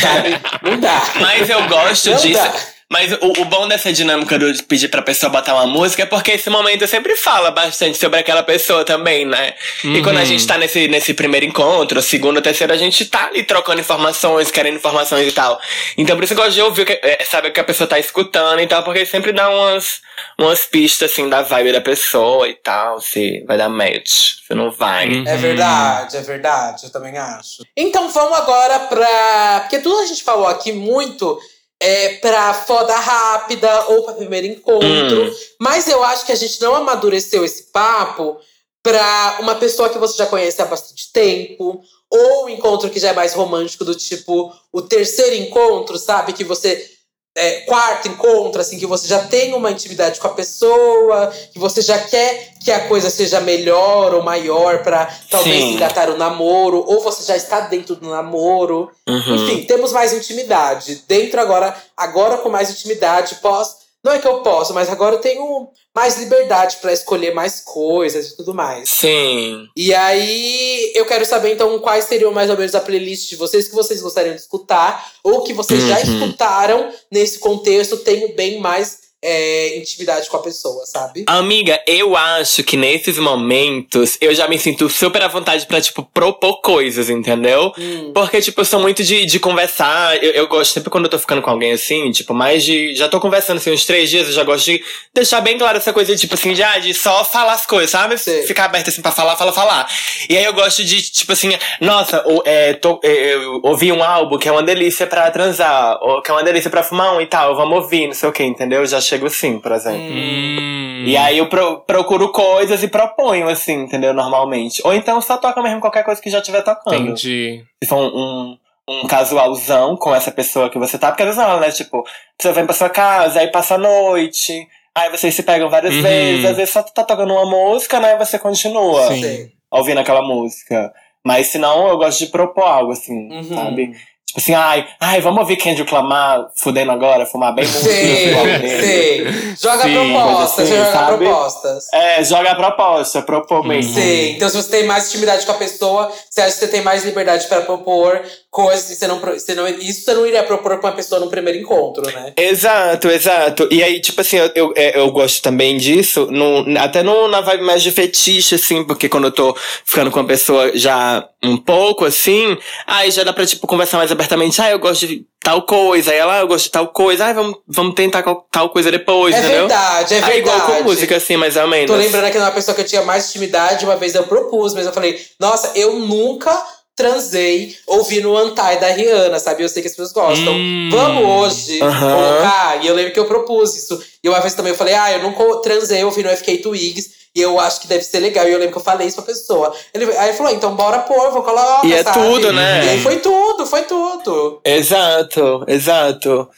sabe? Não dá. Mas eu gosto Não disso. dá. Mas o, o bom dessa dinâmica de pedir pra pessoa botar uma música é porque esse momento sempre fala bastante sobre aquela pessoa também, né? E quando a gente tá nesse, nesse primeiro encontro, segundo, terceiro, a gente tá ali trocando informações, querendo informações e tal. Então por isso eu gosto de ouvir, que- é, saber o que a pessoa tá escutando e tal, porque sempre dá umas, umas pistas, assim, da vibe da pessoa e tal, se vai dar match, se não vai. Hum. É verdade, é verdade, eu também acho. Então vamos agora pra. Porque tudo a gente falou aqui muito é pra foda rápida ou pra primeiro encontro. Hum. Mas eu acho que a gente não amadureceu esse papo pra uma pessoa que você já conhece há bastante tempo. Ou um encontro que já é mais romântico, do tipo o terceiro encontro, sabe? Que você. É, quarto encontro, assim, que você já tem uma intimidade com a pessoa, que você já quer que a coisa seja melhor ou maior pra talvez Sim. engatar o namoro, ou você já está dentro do namoro. Uhum. Enfim, temos mais intimidade. Dentro agora, agora com mais intimidade, pós. Não é que eu posso, mas agora eu tenho mais liberdade para escolher mais coisas e tudo mais. Sim. E aí, eu quero saber então quais seriam mais ou menos a playlist de vocês que vocês gostariam de escutar, ou que vocês já Uhum. escutaram nesse contexto, tenho bem mais é, intimidade com a pessoa, sabe? Amiga, eu acho que nesses momentos eu já me sinto super à vontade pra, tipo, propor coisas, entendeu? Hum. Porque, tipo, eu sou muito de, de conversar. Eu, eu gosto, sempre quando eu tô ficando com alguém assim, tipo, mais de. Já tô conversando assim uns três dias, eu já gosto de deixar bem claro essa coisa, tipo assim, de, ah, de só falar as coisas, sabe? Sei. Ficar aberto assim pra falar, falar, falar. E aí eu gosto de, tipo assim, nossa, o- é, tô- é, eu ouvi um álbum que é uma delícia pra transar, ou que é uma delícia pra fumar um e tal, vamos ouvir, não sei o que, entendeu? Eu já chego assim, por exemplo. Hum. E aí eu pro- procuro coisas e proponho, assim, entendeu? Normalmente. Ou então só toca mesmo qualquer coisa que já estiver tocando. Entendi. Se for um, um, um casualzão com essa pessoa que você tá, porque às vezes não, né? Tipo, você vem pra sua casa, aí passa a noite, aí vocês se pegam várias Uhum. vezes, às vezes só tá tocando uma música, né? E você continua Sim. Ouvindo aquela música. Mas se não, eu gosto de propor algo, assim, Uhum. sabe? Tipo assim, ai, ai, vamos ouvir Kendrick Lamar fudendo agora, fumar bem muito. Sei, sei. Joga Sim, propostas, coisa assim, joga sabe? propostas. É, joga a proposta, propor Uhum. mesmo. Sim, então se você tem mais intimidade com a pessoa, você acha que você tem mais liberdade para propor coisas que você não, você não. Isso você não iria propor com uma pessoa no primeiro encontro, né? Exato, exato. E aí, tipo assim, eu, eu, é, eu gosto também disso, no, até no, na vibe mais de fetiche, assim, porque quando eu tô ficando com uma pessoa já um pouco, assim, aí já dá pra, tipo, conversar mais abertamente. Ah, eu gosto de tal coisa. Aí ela, ah, eu gosto de tal coisa. Ah, vamos, vamos tentar tal coisa depois, É entendeu? verdade, é verdade. igual com música, assim, mais ou menos. Tô lembrando aqui de uma pessoa que eu tinha mais intimidade, uma vez eu propus, mas eu falei, nossa, eu nunca transei ouvindo o Antai da Rihanna, sabe? Eu sei que as pessoas gostam. Hum. Vamos hoje Aham. colocar? E eu lembro que eu propus isso. E uma vez também eu falei, ah, eu nunca transei ouvindo FK Twigs. E eu acho que deve ser legal. E eu lembro que eu falei isso pra pessoa. Ele, aí ele falou, então bora pôr, vou colocar. E é sabe? tudo, né? E aí foi tudo, foi tudo. Exato, exato.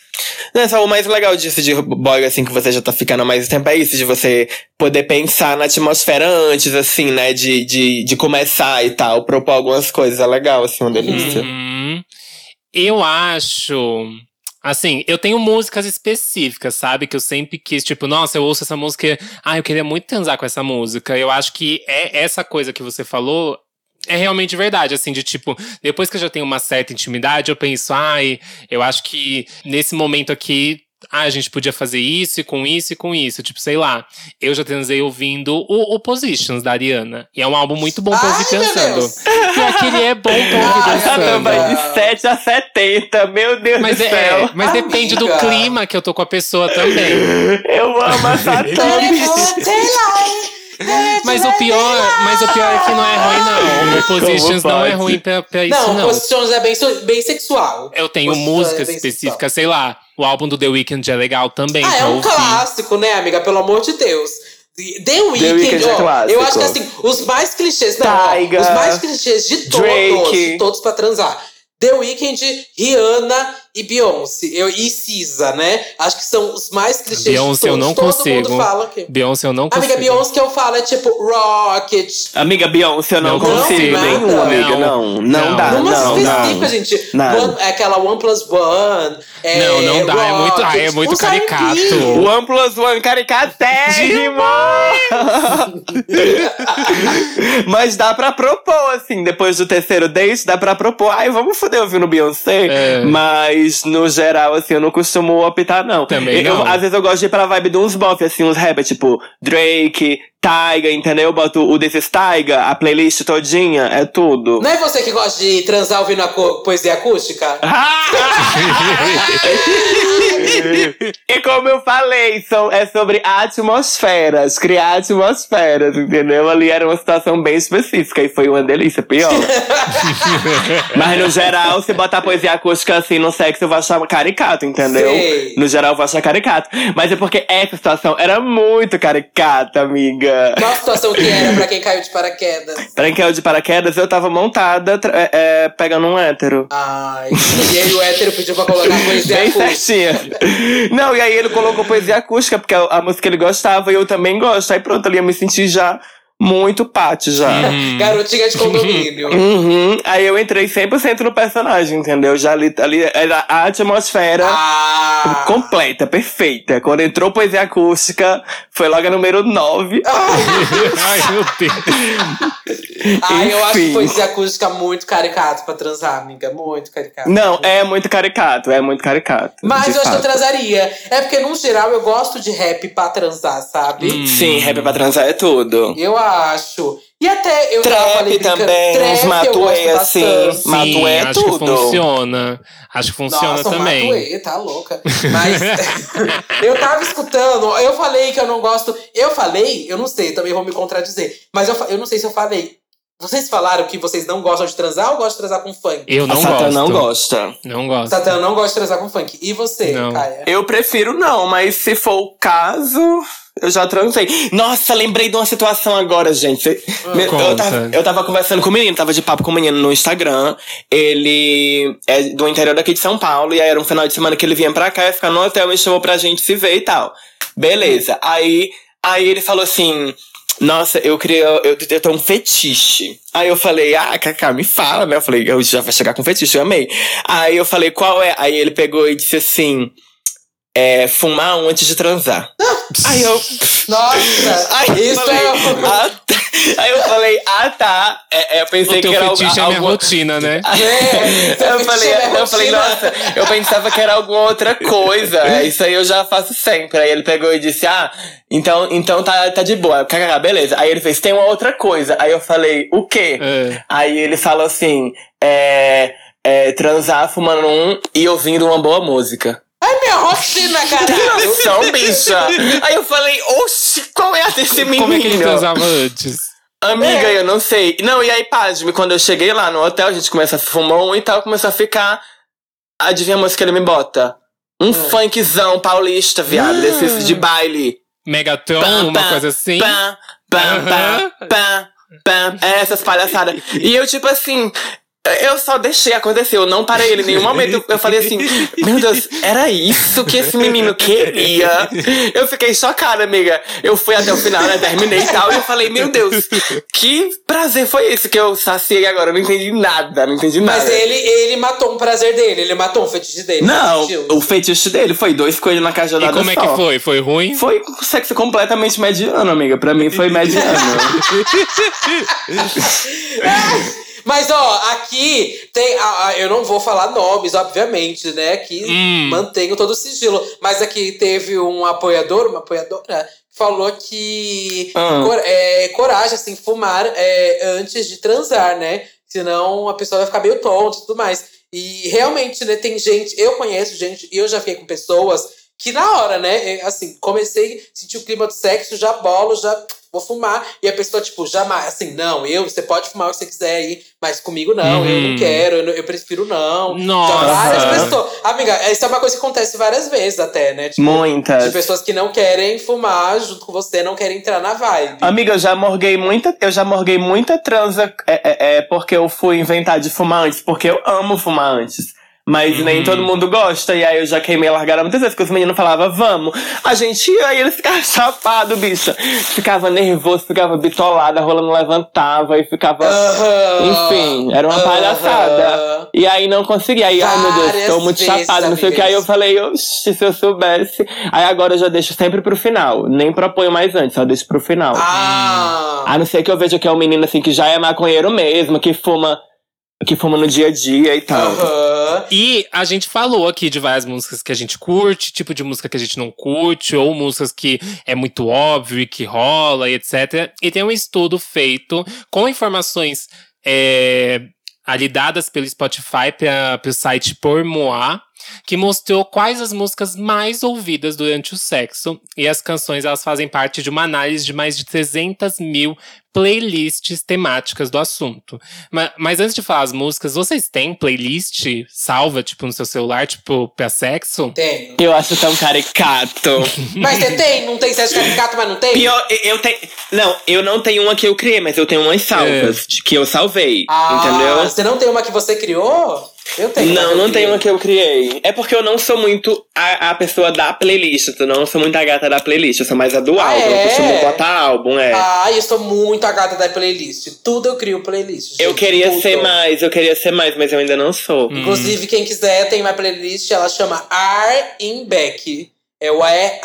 Não, só o mais legal disso de boy, assim, que você já tá ficando há mais tempo é isso, de você poder pensar na atmosfera antes, assim, né? De, de, de começar e tal, propor algumas coisas. É legal, assim, uma delícia. Uhum. Eu acho. Assim, eu tenho músicas específicas, sabe? Que eu sempre quis, tipo, nossa, eu ouço essa música. e, Ah, eu queria muito transar com essa música. Eu acho que é essa coisa que você falou. É realmente verdade, assim, de tipo, depois que eu já tenho uma certa intimidade, eu penso, ai, eu acho que nesse momento aqui, ah, a gente podia fazer isso e com isso e com isso. Tipo, sei lá, eu já transei ouvindo o, o Positions da Ariana. E é um álbum muito bom pra ouvir dançando. Pior que ele é bom pra ouvir Ai, dançando. Caramba, de 7 a 70, meu Deus Mas, do é, céu. mas depende do Amiga. clima que eu tô com a pessoa também. Eu amo essa. [laughs] Mas o pior, mas o pior é que não é ruim, não. O Positions não é ruim pra, pra isso, Não, não. Positions é bem, bem sexual. Eu tenho Positions músicas é bem específicas, sei lá. O álbum do The Weeknd é legal também. Ah, é um ouvir. clássico, né, amiga? Pelo amor de Deus. The Weeknd, Weeknd é ó, clássico. eu acho que assim, os mais clichês, não, ó, os mais clichês de todos, Drake. todos pra transar. The Weeknd, Rihanna e Beyoncé. Eu, e Cisa, né? Acho que são os mais clichês Beyoncé de eu não Todo consigo. mundo fala que... Beyoncé eu não consigo. Amiga, Beyoncé que eu falo é tipo Rocket. Amiga Beyoncé, eu não, Não, consigo nada. nenhum, amiga. Não, não, Não. dá. Numa não, específica, não. gente. One- é aquela One Plus One. É, Não, não dá, é muito- Rocket, ai, é muito uns R&B. caricato. One Plus One caricatérrimo! [laughs] Mas dá pra propor, assim, depois do terceiro date, dá pra propor. Ai, vamos foder ouvindo Beyoncé. É. Mas, no geral, assim, eu não costumo optar, não. Também Eu- não. Às vezes eu gosto de ir pra vibe de uns bop, assim, uns rap, tipo Drake, Tyga, entendeu? Eu boto o desses Tyga, a playlist todinha, é tudo. Não é você que gosta de transar ouvindo a poesia acústica? [laughs] [laughs] e como eu falei, são, é sobre atmosferas, criar atmosferas, entendeu? Ali era uma situação bem específica e foi uma delícia, pior. [laughs] Mas no geral, se botar poesia acústica assim no sexo, eu vou achar caricato, entendeu? Sei. No geral, eu vou achar caricato. Mas é porque essa situação era muito caricata, amiga. Qual a situação que era pra quem caiu de paraquedas? [laughs] Pra quem caiu de paraquedas, eu tava montada é, é, pegando um hétero. Ai, e aí o hétero pediu pra colocar poesia Bem acústica. certinha. Não, e aí ele colocou poesia acústica, porque a, a música ele gostava e eu também gosto. Aí pronto, ali eu me senti já muito pate já. [laughs] Garotinha de condomínio. [laughs] Uhum. Aí eu entrei 100% no personagem, entendeu? Já ali, ali era a atmosfera Ah! completa, perfeita. Quando entrou poesia acústica, foi logo a número 9. [laughs] Ai, meu Deus. Ah, eu acho que poesia acústica muito caricato pra transar, amiga. Muito caricato. Não, é muito caricato, é muito caricato. Mas eu acho que eu fato. transaria. É porque, no geral, eu gosto de rap pra transar, sabe? Hum. Sim, rap pra transar é tudo. Eu acho. E até eu tava Trap falei também, trap uns eu matuê gosto assim. Matuê é acho que tudo. funciona. Acho que funciona Nossa, também. Matuê, tá louca. Mas [laughs] eu tava escutando, eu falei que eu não gosto. Eu falei, eu não sei, também vou me contradizer. Mas eu, eu não sei se eu falei. Vocês falaram que vocês não gostam de transar ou gostam de transar com funk? Eu não Satã gosto. não gosta. Não gosto. Satã não gosta de transar com funk. E você, Não. Caia? Eu prefiro não, mas se for o caso, eu já transei. Nossa, lembrei de uma situação agora, gente. Me- eu, tava, eu tava conversando com o menino, tava de papo com o menino no Instagram. Ele é do interior daqui de São Paulo, e aí era um final de semana que ele vinha pra cá, ia ficar no hotel e chamou pra gente se ver e tal. Beleza. Aí, aí ele falou assim. Nossa, eu queria. Eu, eu tenho um fetiche. Aí eu falei, ah, Cacá, me fala, né? Eu falei, eu já vai chegar com fetiche, eu amei. Aí eu falei, qual é? Aí ele pegou e disse assim: é, fumar um antes de transar. Aí eu. Nossa! Aí eu isso falei, é. ah, tá. Aí eu falei, ah tá. É, é, eu pensei O teu que era é a algo, minha alguma- rotina, né? [laughs] É, eu falei, é eu falei, nossa, eu pensava que era alguma outra coisa. [laughs] Isso aí eu já faço sempre. Aí ele pegou e disse, ah, então, então tá, tá de boa. Beleza. Aí ele fez, tem uma outra coisa. Aí eu falei, o quê? É. Aí ele falou assim, é, é, transar fumando um e ouvindo uma boa música. Ai, minha rotina, Que caralho! noção, bicha! Aí eu falei, oxi, qual é a desse menino? Como é que ele transava antes? Amiga, É. eu não sei. Não, e aí, pasme, quando eu cheguei lá no hotel, a gente começa a fumar um e tal, começou a ficar. Adivinha a música que ele me bota? Um funkzão paulista, viado, Ah. desses de baile. Megatron, Pam, uma pam, coisa assim? Pam, pam, pam, pam, pam. É, essas palhaçadas. E eu, tipo assim. Eu só deixei acontecer, eu não parei ele em nenhum momento. Eu, eu falei assim: [laughs] Meu Deus, era isso que esse menino queria? Eu fiquei chocada, amiga. Eu fui até o final, né? Terminei e tal. E eu falei: Meu Deus, que prazer foi esse que eu saciei agora? Eu não entendi nada, não entendi nada. Mas ele, ele matou um prazer dele, ele matou um fetiche dele. Não, sentiu? o feitiço dele foi dois coelhos na caixa E como é que foi? Foi ruim? Foi sexo completamente mediano, amiga. Pra mim foi mediano. [laughs] Mas ó, aqui tem. a- a- eu não vou falar nomes, obviamente, né? Que Hum. mantenho todo o sigilo. Mas aqui teve um apoiador, uma apoiadora, que falou que Ah. cor- é, coragem, assim, fumar é, antes de transar, né? Senão a pessoa vai ficar meio tonta e tudo mais. E realmente, né, tem gente, eu conheço gente, e eu já fiquei com pessoas que na hora, né, é, assim, comecei, senti o clima do sexo, já bolo, já vou fumar. E a pessoa, tipo, jamais, assim, não, eu, você pode fumar o que você quiser aí, mas comigo não, eu não Uhum. quero, eu, eu prefiro não. Nossa. Já várias pessoas. Amiga, isso é uma coisa que acontece várias vezes até, né? Tipo, Muitas. de pessoas que não querem fumar junto com você, não querem entrar na vibe. Amiga, eu já morguei muita, eu já morguei muita transa é, é, é, porque eu fui inventar de fumar antes, porque eu amo fumar antes. Mas Uhum. nem todo mundo gosta, e aí eu já queimei a largada muitas vezes, porque os meninos falavam, vamos. A gente ia, aí eles ficavam [laughs] chapados, bicha. Ficava nervoso, ficava bitolada, a rola não levantava, e ficava. Enfim, era uma Aham. palhaçada. E aí não conseguia. Aí, ai meu Deus, tô muito chapada, não sei o que. Aí eu falei, oxi, se eu soubesse. Aí agora eu já deixo sempre pro final. Nem proponho mais antes, só deixo pro final. Ah. A não ser que eu veja que é um menino assim que já é maconheiro mesmo, que fuma, que fuma no dia a dia e tal. Aham. E a gente falou aqui de várias músicas que a gente curte, tipo de música que a gente não curte, ou músicas que é muito óbvio e que rola e etc. E tem um estudo feito com informações é, ali dadas pelo Spotify para o site Por Moa, que mostrou quais as músicas mais ouvidas durante o sexo. E as canções elas fazem parte de uma análise de mais de 300 mil playlists temáticas do assunto. Ma- Mas, antes de falar as músicas, vocês têm playlist salva, tipo, no seu celular, tipo, pra sexo? Tenho. Eu acho tão caricato. [laughs] Mas você tem? Não tem? Você acha é caricato, mas não tem? Pior, eu- tenho. Não, eu não tenho uma que eu criei, mas eu tenho umas salvas de- que eu salvei. Ah, entendeu? Você não tem uma que você criou? Eu tenho. Não, eu não tem uma que eu criei. É porque eu não sou muito a, a pessoa da playlist. Eu não sou muito a gata da playlist. Eu sou mais a do Ah, álbum. é? Eu costumo botar álbum, é. Ai, eu sou muito a gata da playlist. Tudo eu crio playlist. eu gente, queria tudo. ser mais, eu queria ser mais, mas eu ainda não sou. Inclusive, quem quiser tem uma playlist, ela chama R in Back. É o R,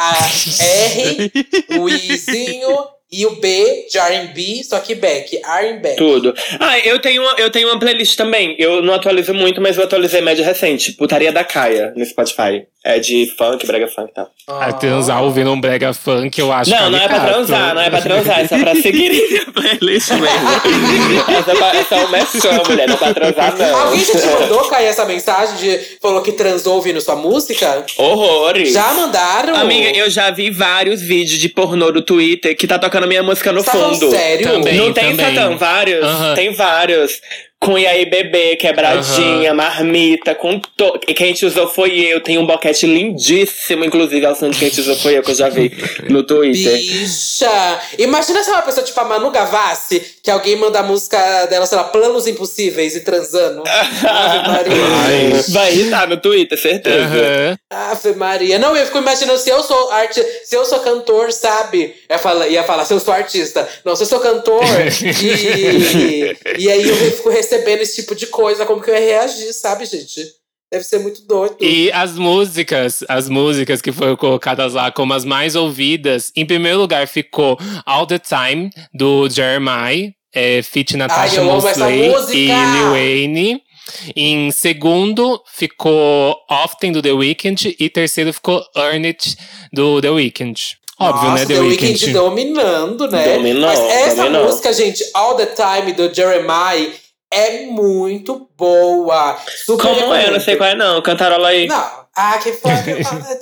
[laughs] o Izinho e o B de R&B, só que Back. R in Back. Tudo. Ah, eu tenho, eu tenho uma playlist também. Eu não atualizo muito, mas eu atualizei média recente. Putaria da Caia, no Spotify. É de funk, brega funk e tal. A transar ouvindo um brega funk, eu acho Não, não é pra transar, não é pra transar, é só pra seguir [laughs] a playlist mesmo. Essa é, essa é um mexão, mulher, não é pra transar, não. Alguém já te mandou cair essa mensagem de falou que transou ouvindo sua música? Horrores. Já mandaram? Amiga, eu já vi vários vídeos de pornô do Twitter que tá tocando minha música no Você tá fundo. sério? Também. Não tem também. Satã, vários? Tem vários. Com e aí bebê, quebradinha, marmita, com to... E quem te usou foi eu. Tem um boquete lindíssimo, inclusive, ao som de quem te usou foi eu, que eu já vi no Twitter. Bicha! Imagina se é uma pessoa tipo a Manu Gavassi, que alguém manda a música dela, sei lá, Planos Impossíveis e transando. Ave Maria. Vai irritar no Twitter, certeza. Aham. Ave Maria. Não, eu fico imaginando se eu sou arte, se eu sou cantor, sabe? Ia falar, ia falar se eu sou artista. Não, se eu sou cantor [laughs] e, e aí eu fico recebendo esse tipo de coisa, como que eu ia reagir, sabe, gente? Deve ser muito doido. E as músicas, as músicas que foram colocadas lá como as mais ouvidas, em primeiro lugar ficou All the Time, do Jeremiah, é, feat Natasha essa Mosley música! e Lil Wayne. Em segundo ficou Often, do The Weeknd. E terceiro ficou Earn It, do The Weeknd. Óbvio, Nossa, né, The, The Weeknd. Weeknd dominando, né? Dominou, Mas essa dominou. música, gente, All the Time do Jeremiah é muito boa. Super Como é? Eu não recomendo. sei qual é, não. Cantarola aí. Não. I can fuck you all the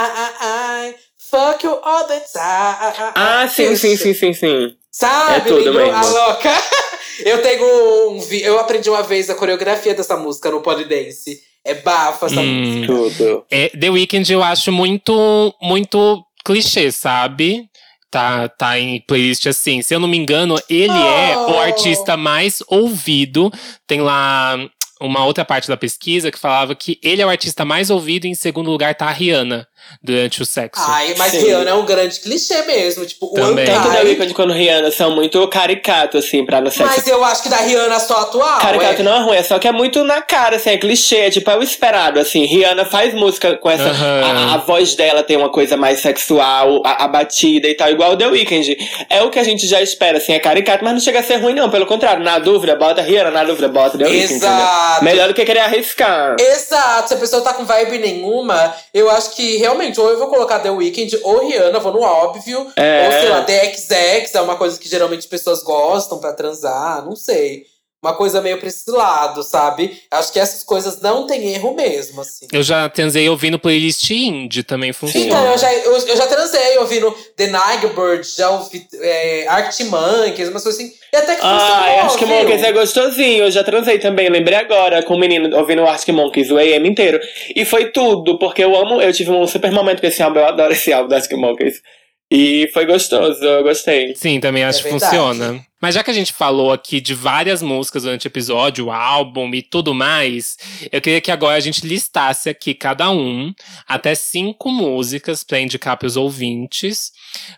time. Fuck you all the time. Ah, sim, sim, sim, sim, sim. Sabe, É tudo mesmo. A louca. [laughs] Eu tenho um Eu aprendi uma vez a coreografia dessa música no Polydance. É bafo essa Hum. música. Tudo. É, The Weeknd eu acho muito, muito clichê, sabe? Tá, tá em playlist assim. Se eu não me engano, ele é o Oh. artista mais ouvido. Tem lá uma outra parte da pesquisa que falava que ele é o artista mais ouvido e em segundo lugar tá a Rihanna durante o sexo. Ai, mas Sim. Rihanna é um grande clichê mesmo. Tipo, o Também. Tanto Antai. da Weeknd quanto Rihanna são muito caricato, assim, pra no sexo. Mas eu acho que da Rihanna só atual. Caricato é. não é ruim, é só que é muito na cara, assim, é clichê, é tipo, é o esperado, assim. Rihanna faz música com essa. A, a voz dela tem uma coisa mais sexual, a, a batida e tal, igual o The Weeknd. É o que a gente já espera, assim, é caricato, mas não chega a ser ruim, não. Pelo contrário, na dúvida, bota Rihanna, na dúvida, bota The Weeknd. Exato. entendeu? Melhor do que querer arriscar. Exato, se a pessoa tá com vibe nenhuma, eu acho que realmente, ou eu vou colocar The Weeknd ou Rihanna, vou no óbvio. É. Ou sei lá, The XX é uma coisa que geralmente pessoas gostam pra transar, não sei. Uma coisa meio pra esse lado, sabe? Acho que essas coisas não tem erro mesmo, assim. Eu já transei ouvindo playlist indie, também funciona. Então, eu já, eu, eu já transei ouvindo The Nightbird, já ouvi é, Arctic Monkeys, umas coisas assim. E até que Ah, funcionou, acho que viu? Monkeys é gostosinho. Eu já transei também. Lembrei agora com o menino ouvindo Arctic Monkeys, o AM inteiro. E foi tudo, porque eu amo. Eu tive um super momento com esse álbum. Eu adoro esse álbum do Arctic Monkeys. E foi gostoso, eu gostei. Sim, também acho É que funciona. Mas já que a gente falou aqui de várias músicas durante o episódio, o álbum e tudo mais, eu queria que agora a gente listasse aqui cada um até cinco músicas pra indicar pros ouvintes,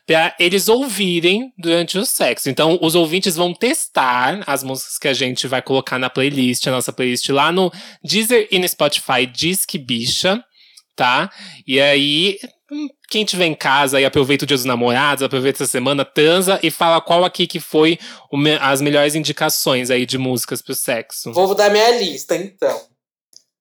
pra eles ouvirem durante o sexo. Então, os ouvintes vão testar as músicas que a gente vai colocar na playlist, a nossa playlist lá no Deezer e no Spotify Disque Bicha, tá? E aí, quem tiver em casa e aproveita o dia dos namorados, aproveita essa semana, transa e fala qual aqui que foi me- as melhores indicações aí de músicas pro sexo. Vou dar minha lista, então.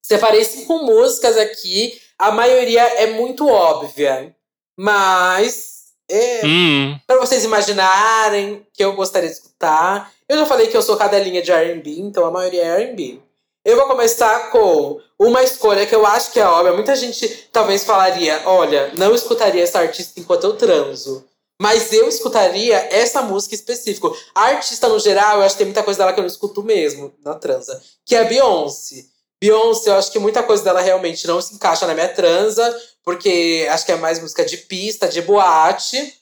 Separei cinco músicas aqui. A maioria é muito óbvia. Mas. É, Hum, Pra vocês imaginarem que eu gostaria de escutar. Eu já falei que eu sou cadelinha de RB, então a maioria é RB. Eu vou começar com uma escolha que eu acho que é óbvia. Muita gente talvez falaria: olha, não escutaria essa artista enquanto eu transo. Mas eu escutaria essa música específica. A artista, no geral, eu acho que tem muita coisa dela que eu não escuto mesmo na transa. Que é a Beyoncé. Beyoncé, eu acho que muita coisa dela realmente não se encaixa na minha transa. Porque acho que é mais música de pista, de boate.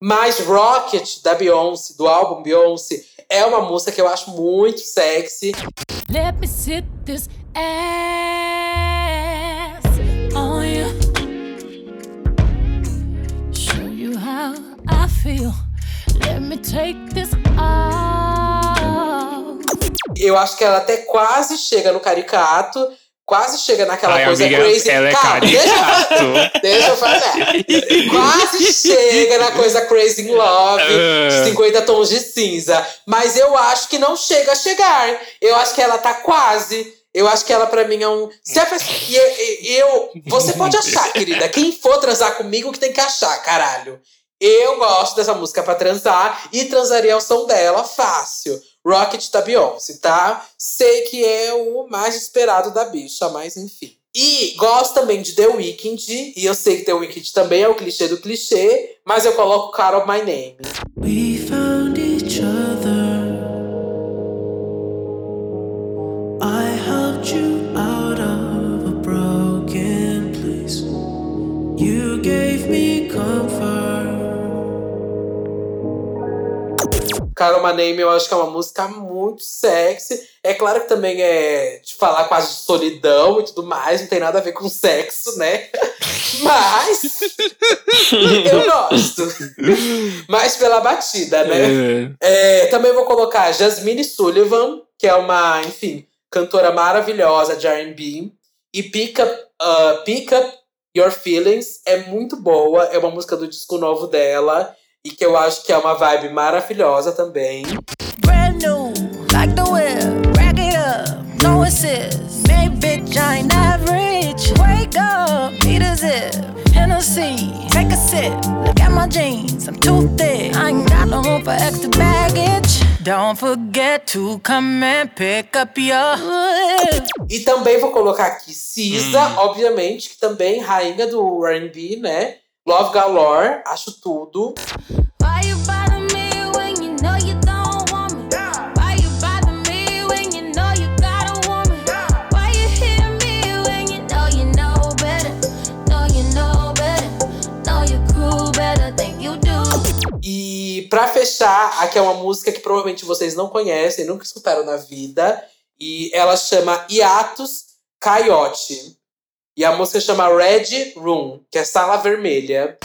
Mas Rocket, da Beyoncé, do álbum Beyoncé, é uma música que eu acho muito sexy. Let me sit this ass on you. Show you how I feel. Let me take this off. Eu acho que ela até quase chega no caricato, quase chega naquela Ai, coisa amiga, crazy. ela é Calma, deixa, deixa eu falar. [laughs] quase chega na coisa crazy in love, Ah. 50 tons de cinza. Mas eu acho que não chega a chegar. Eu acho que ela tá quase. Eu acho que ela, pra mim, é um. Se a pessoa, eu, eu- Você pode achar, querida. Quem for transar comigo que tem que achar, caralho. Eu gosto dessa música pra transar e transaria ao som dela fácil. Rocket da Beyoncé, tá? Sei que é o mais esperado da bicha, mas enfim. E gosto também de The Weeknd, e eu sei que The Weeknd também é o clichê do clichê, mas eu coloco Carol My Name. Carol Name eu acho que é uma música muito sexy. É claro que também é de falar quase de solidão e tudo mais, não tem nada a ver com sexo, né? [laughs] Mas [laughs] eu gosto. Mais pela batida, né? É, também vou colocar Jasmine Sullivan, que é uma, enfim, cantora maravilhosa de R&B. E Pick Up, uh, Pick Up Your Feelings é muito boa. É uma música do disco novo dela. E que eu acho que é uma vibe maravilhosa também. Brand new, like the whip. Rack it up, no assist. Hey, bitch, I ain't average. Wake up, need a zip. Hennessy, take a sip. Look at my jeans, I'm too thick. I ain't got no room for extra baggage. Don't forget to come and pick up your. E também vou colocar aqui Cisa, obviamente, que também rainha do R&B, né? Love Galore, acho tudo. E pra fechar, aqui é uma música que provavelmente vocês não conhecem, nunca escutaram na vida. E ela chama Hiatus Coyote. E a música chama Red Room, que é sala vermelha.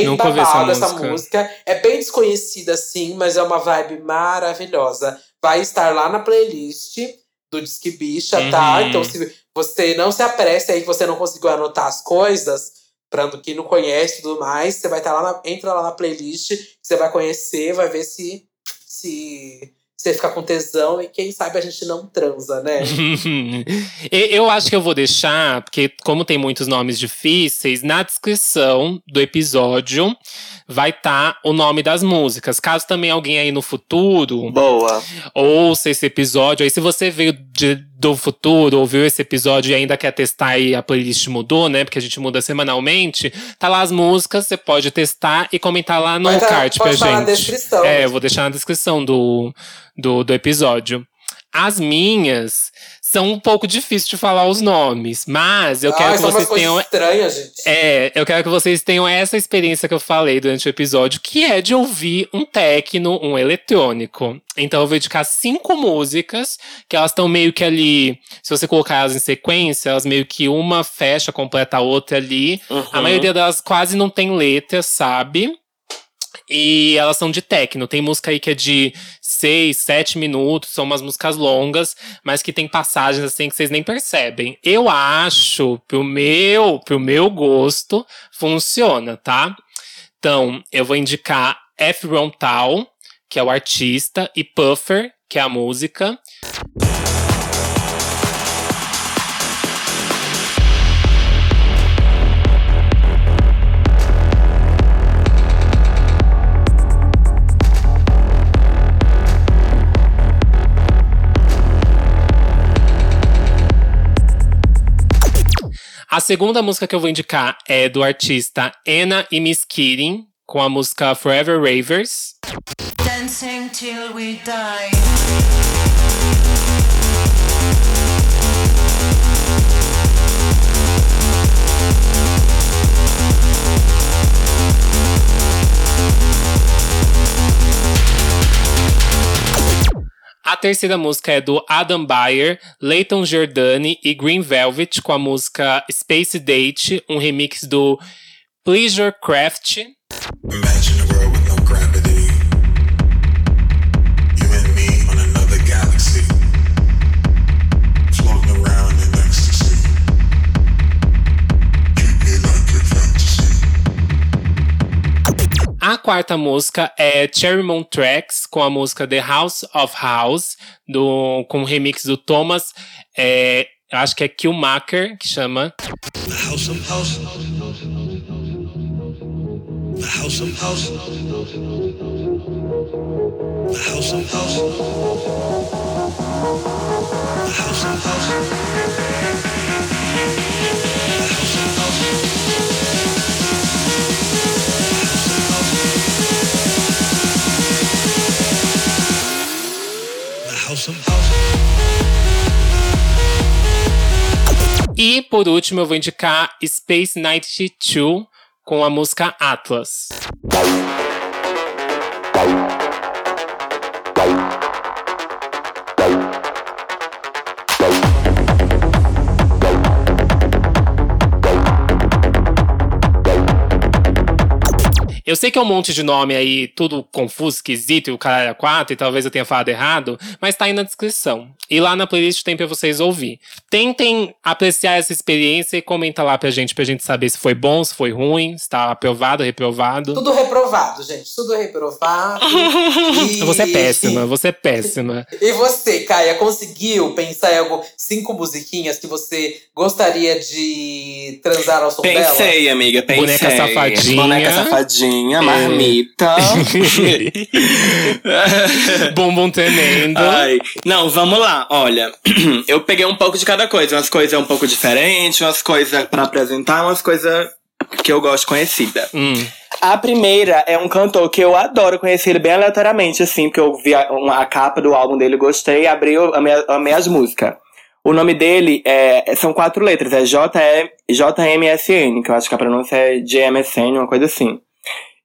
Bem Nunca ouvi babada essa essa música. música. É bem desconhecida, sim, mas é uma vibe maravilhosa. Vai estar lá na playlist do Disque Bicha, tá? Uhum. Então, se você não se apresse aí que você não conseguiu anotar as coisas, pra quem não conhece e tudo mais, você vai estar lá, na- entra lá na playlist, você vai conhecer, vai ver se, se você fica com tesão e quem sabe a gente não transa, né? [laughs] Eu acho que eu vou deixar, porque como tem muitos nomes difíceis, na descrição do episódio vai estar o nome das músicas. Caso também alguém aí no futuro Boa. ouça esse episódio, aí se você veio de- do futuro, ouviu esse episódio e ainda quer testar e a playlist mudou, né? Porque a gente muda semanalmente, tá lá as músicas, você pode testar e comentar lá no tá- card pra estar na gente. descrição. É, eu vou deixar na descrição do, do, do episódio. As minhas são um pouco difíceis de falar os nomes, mas eu quero Ai, que umas vocês tenham estranhas, gente. é, eu quero que vocês tenham essa experiência que eu falei durante o episódio, que é de ouvir um techno, um eletrônico. Então eu vou dedicar cinco músicas, que elas estão meio que ali. Se você colocar elas em sequência, elas meio que uma fecha, completa a outra ali. Uhum. A maioria delas quase não tem letra, sabe? E elas são de techno. Tem música aí que é de seis, sete minutos, são umas músicas longas, mas que tem passagens assim que vocês nem percebem. Eu acho, pro meu, pro meu gosto, funciona, tá? Então, eu vou indicar F. Ron Tal, que é o artista, e Puffer, que é a música. Segunda música que eu vou indicar é do artista Anna e Miss Keating, com a música Forever Ravers. Dancing till we die. A terceira música é do Adam Beyer, Leighton Giordani e Green Velvet, com a música Space Date, um remix do Pleasure Craft. Imagine A quarta música é Cherry Moon Tracks, com a música The House of House, do, com o remix do Thomas, é, acho que é Killmaker, que chama. The house of house. The house of house. The house of house. The house of house. E por último eu vou indicar Space 92 com a música Atlas. Eu sei que é um monte de nome aí, tudo confuso, esquisito, e o cara era quatro, e talvez eu tenha falado errado, mas tá aí na descrição. E lá na playlist tem pra vocês ouvir. Tentem apreciar essa experiência e comenta lá pra gente, pra gente saber se foi bom, se foi ruim, se tá aprovado, reprovado. Tudo reprovado, gente. Tudo reprovado. [laughs] E- Você é péssima, você é péssima. [laughs] E você, Caia, conseguiu pensar em algo, cinco musiquinhas que você gostaria de transar ao som dela? Pensei, amiga, pensei. Boneca safadinha. Boneca safadinha, marmita. [laughs] Bumbum tremendo. Ai, não, vamos lá. Olha, [clears throat] eu peguei um pouco de cada coisa. Umas coisas um pouco diferentes, umas coisas pra apresentar, umas coisas que eu gosto conhecida. Hum. A primeira é um cantor que eu adoro conhecer ele bem aleatoriamente, assim, porque eu vi a, uma- a capa do álbum dele, gostei, abri, amei, amei as músicas. O nome dele é, são quatro letras, é JMSN, que eu acho que a pronúncia é JMSN, uma coisa assim.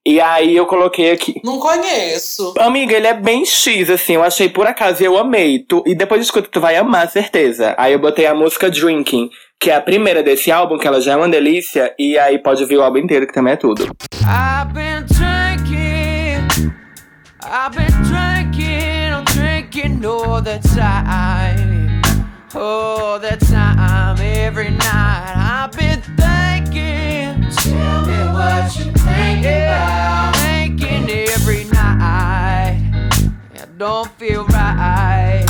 E aí eu coloquei aqui. Não conheço. Amiga, ele é bem X, assim, eu achei por acaso e eu amei. Tu, e depois escuta, tu vai amar, certeza. Aí eu botei a música Drinking, que é a primeira desse álbum, que ela já é uma delícia, e aí pode ouvir o álbum inteiro, que também é tudo. I've been drinking. I've been drinking. I'm drinking all the time. All the time, every night. I've been thinking. Tell me what you think about. Thinking every night. I don't feel right.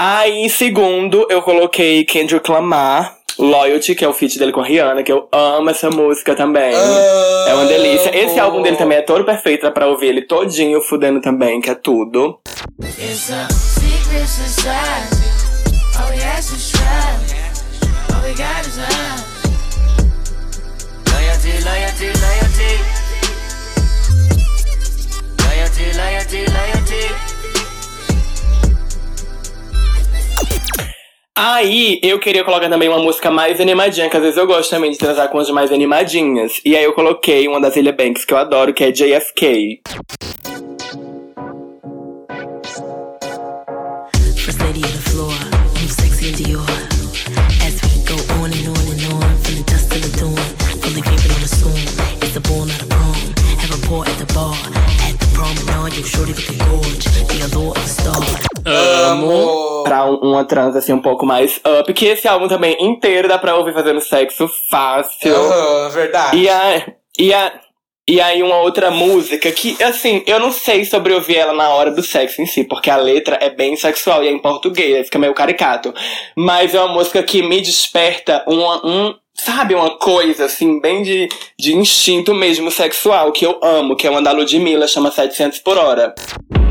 Aí, em segundo, eu coloquei Kendrick Lamar, Loyalty, que é o feat dele com a Rihanna, que eu amo essa música também. É uma delícia. Esse álbum dele também é todo perfeito, dá pra ouvir ele todinho, fudendo também, que é tudo. It's a secret society. All we ask is try. All we got is love. Loyalty, loyalty, loyalty. Loyalty, loyalty, loyalty. Aí, eu queria colocar também uma música mais animadinha, que às vezes eu gosto também de transar com as mais animadinhas. E aí eu coloquei uma das Ilha Banks que eu adoro, que é JFK. First lady of the floor, move sexy in Dior. As we go on and A ball, not a prom. Have a pour at the bar, at the promenade, you shorty looking gorge. The allure of a star. Amo. Pra um- uma trans assim um pouco mais up, que esse álbum também inteiro dá pra ouvir fazendo sexo fácil. Aham, verdade. E, a, e, a, e aí uma outra música que, assim, eu não sei sobre ouvir ela na hora do sexo em si, porque a letra é bem sexual e é em português, aí fica meio caricato. Mas é uma música que me desperta um, um sabe, uma coisa assim, bem de, de instinto mesmo sexual, que eu amo, que é uma da Ludmilla, chama 700 por hora.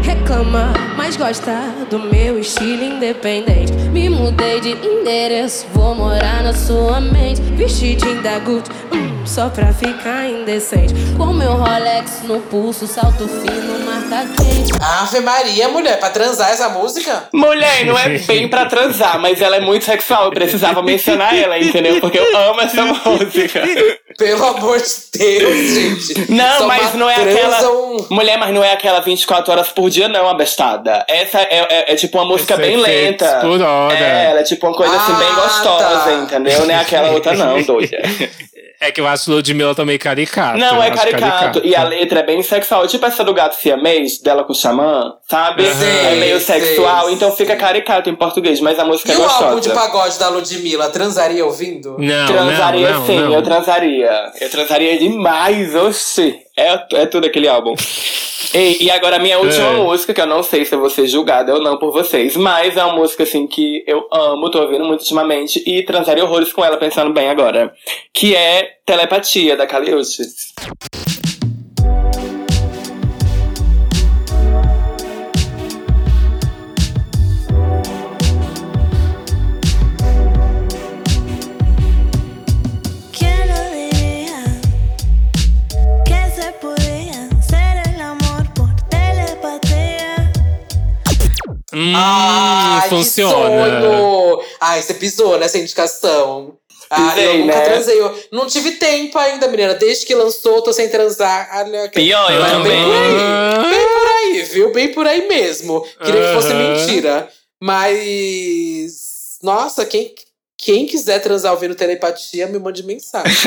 Reclama, mas gosta do meu estilo independente. Me mudei de endereço, vou morar na sua mente. Vestidinho da Gucci, hum, só pra ficar indecente. Com meu Rolex no pulso, salto fino, quente. Ave Maria, mulher, pra transar essa música? Mulher, não é [laughs] bem pra transar, mas ela é muito sexual, eu precisava mencionar ela, entendeu? Porque eu amo essa música. Pelo amor de Deus, gente. Não, Só mas não é aquela. Mulher, mas não é aquela 24 horas por dia, não, abestada. Essa é, é, é tipo uma música Essa é bem lenta. por hora. É, ela é tipo uma coisa assim bem Ah, gostosa, tá. entendeu? Não é aquela outra, não, doida. [laughs] É que eu acho Ludmilla também caricato. Não, é acho caricato. E a letra é bem sexual. Tipo essa do gato siamês, dela com o xamã, sabe? Sei, é meio sexual, então sei. fica caricato em português, mas a música E é o álbum de gostosa. pagode da Ludmilla, transaria ouvindo? Não, Transaria não, não, sim, não. eu transaria. Eu transaria demais, oxi. É, é tudo aquele álbum. Ei, e agora a minha última É. música, que eu não sei se eu vou ser julgada ou não por vocês, mas é uma música assim que eu amo, tô ouvindo muito ultimamente e transaria horrores com ela pensando bem agora. Que é Telepatia, da Kali Hum, Ai, funciona. que! Ai, você pisou nessa indicação. Ah, Pisei, eu nunca né? transei. Eu não tive tempo ainda, menina. Desde que lançou, tô sem transar. Olha, que- Pior, eu também. Bem por aí. Bem por aí, viu? Bem por aí mesmo. Queria que fosse mentira. Mas. Nossa, quem, quem quiser transar ouvindo telepatia, me mande mensagem. [laughs]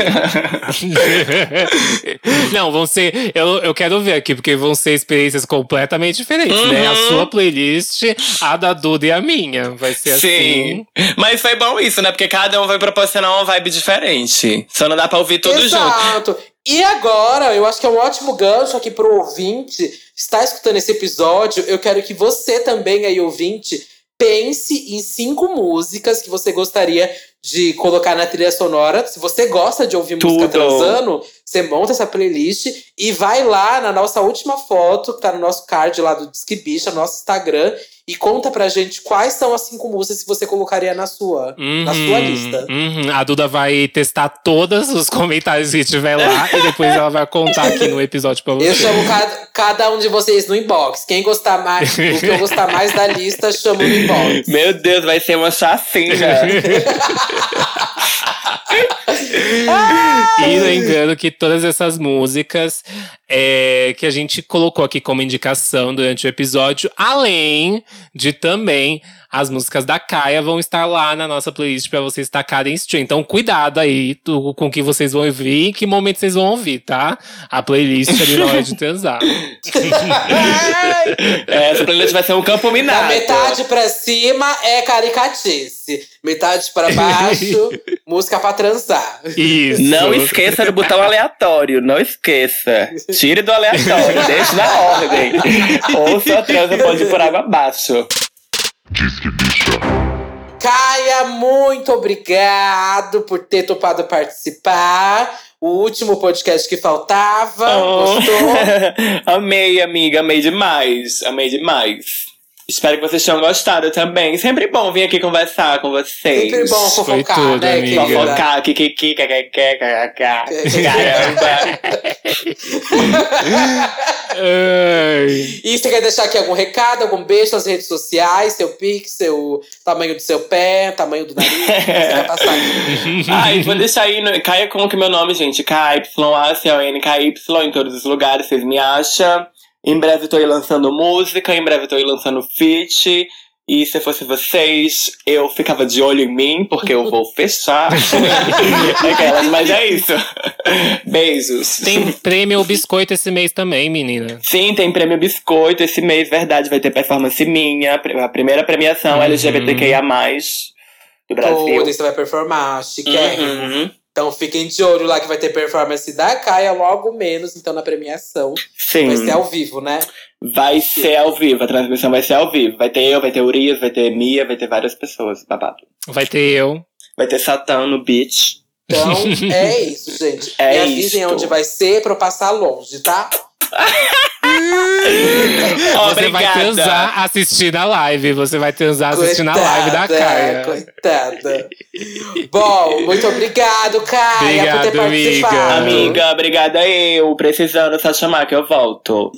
Não, vão ser. Eu, eu quero ver aqui, porque vão ser experiências completamente diferentes, né? A Uhum. sua playlist, a da Duda e a minha. Vai ser Sim. assim. Mas foi bom isso, né? Porque cada um vai proporcionar uma vibe diferente. Só não dá pra ouvir tudo junto. Exato. E agora, eu acho que é um ótimo gancho aqui pro ouvinte. Está escutando esse episódio, eu quero que você também, aí, ouvinte, pense em cinco músicas que você gostaria de colocar na trilha sonora. Se você gosta de ouvir música Tudo. transando, você monta essa playlist e vai lá na nossa última foto, que tá no nosso card lá do Disque Bicha, no nosso Instagram, e conta pra gente quais são as cinco músicas que você colocaria na sua, na Uhum, sua lista. uhum. A Duda vai testar todos os comentários que tiver lá e depois ela vai contar aqui no episódio pra Eu você. chamo cada, cada um de vocês no inbox. Quem gostar mais, o que eu gostar mais da lista, chamo no inbox. [laughs] Meu Deus, vai ser uma chacina. [laughs] E lembrando que todas essas músicas é, que a gente colocou aqui como indicação durante o episódio, além de também as músicas da Caia vão estar lá na nossa playlist pra vocês tacarem stream. Então, cuidado aí do- com o que vocês vão ouvir e em que momento vocês vão ouvir, tá? A playlist ali na hora de transar. [laughs] É, Essa playlist vai ser um campo Da minado. metade pra cima é caricatice. Metade pra baixo, [laughs] música pra transar. Isso. Não esqueça do botão aleatório, não esqueça. [laughs] Tire do aleatório, [laughs] deixe na ordem. Ou sua transa pode ir por água abaixo. Caia, muito obrigado por ter topado participar. O último podcast que faltava. Oh. Gostou? [laughs] amei, amiga, amei demais. Amei demais. Espero que vocês tenham gostado também. Sempre bom vir aqui conversar com vocês. Sempre bom Foi fofocar, tudo, né, amiga. Fofocar, kikiki, kkk, kkk. Caramba. E você quer deixar aqui algum recado, algum beijo nas redes sociais, seu pix, seu tamanho do seu pé, tamanho do nariz, o que você quer passar aqui? [laughs] Ai, vou deixar aí. No, Caia como que meu nome, gente? K-Y-A-C-O-N-K-Y em todos os lugares, vocês me acham. Em breve tô aí lançando música, em breve tô aí lançando feat. E se fosse vocês, eu ficava de olho em mim, porque eu vou fechar. [laughs] Aquelas, mas é isso. Beijos. Tem prêmio biscoito esse mês também, menina. Sim, tem prêmio Biscoito esse mês, verdade. Vai ter performance minha. A primeira premiação Uhum. LGBTQIA, do Brasil. Toda, você vai performar, chiquérrimo. Uhum. Então fiquem de olho lá que vai ter performance da Caia logo menos, então na premiação. Sim. Vai ser ao vivo, né? Vai ser ao vivo, a transmissão vai ser ao vivo. Vai ter eu, vai ter Urias, vai ter Mia, vai ter várias pessoas, babado. Vai ter eu. Vai ter Satã no beat. Então, [laughs] é isso, gente. É Me avisem isto. onde vai ser pra eu passar longe, tá? [laughs] [laughs] Você vai transar assistindo a live. Você vai transar assistindo a live da Caia. Coitada. Bom, muito obrigado, Caia, por ter participado. amiga. Amiga, obrigada eu. Precisando só chamar que eu volto.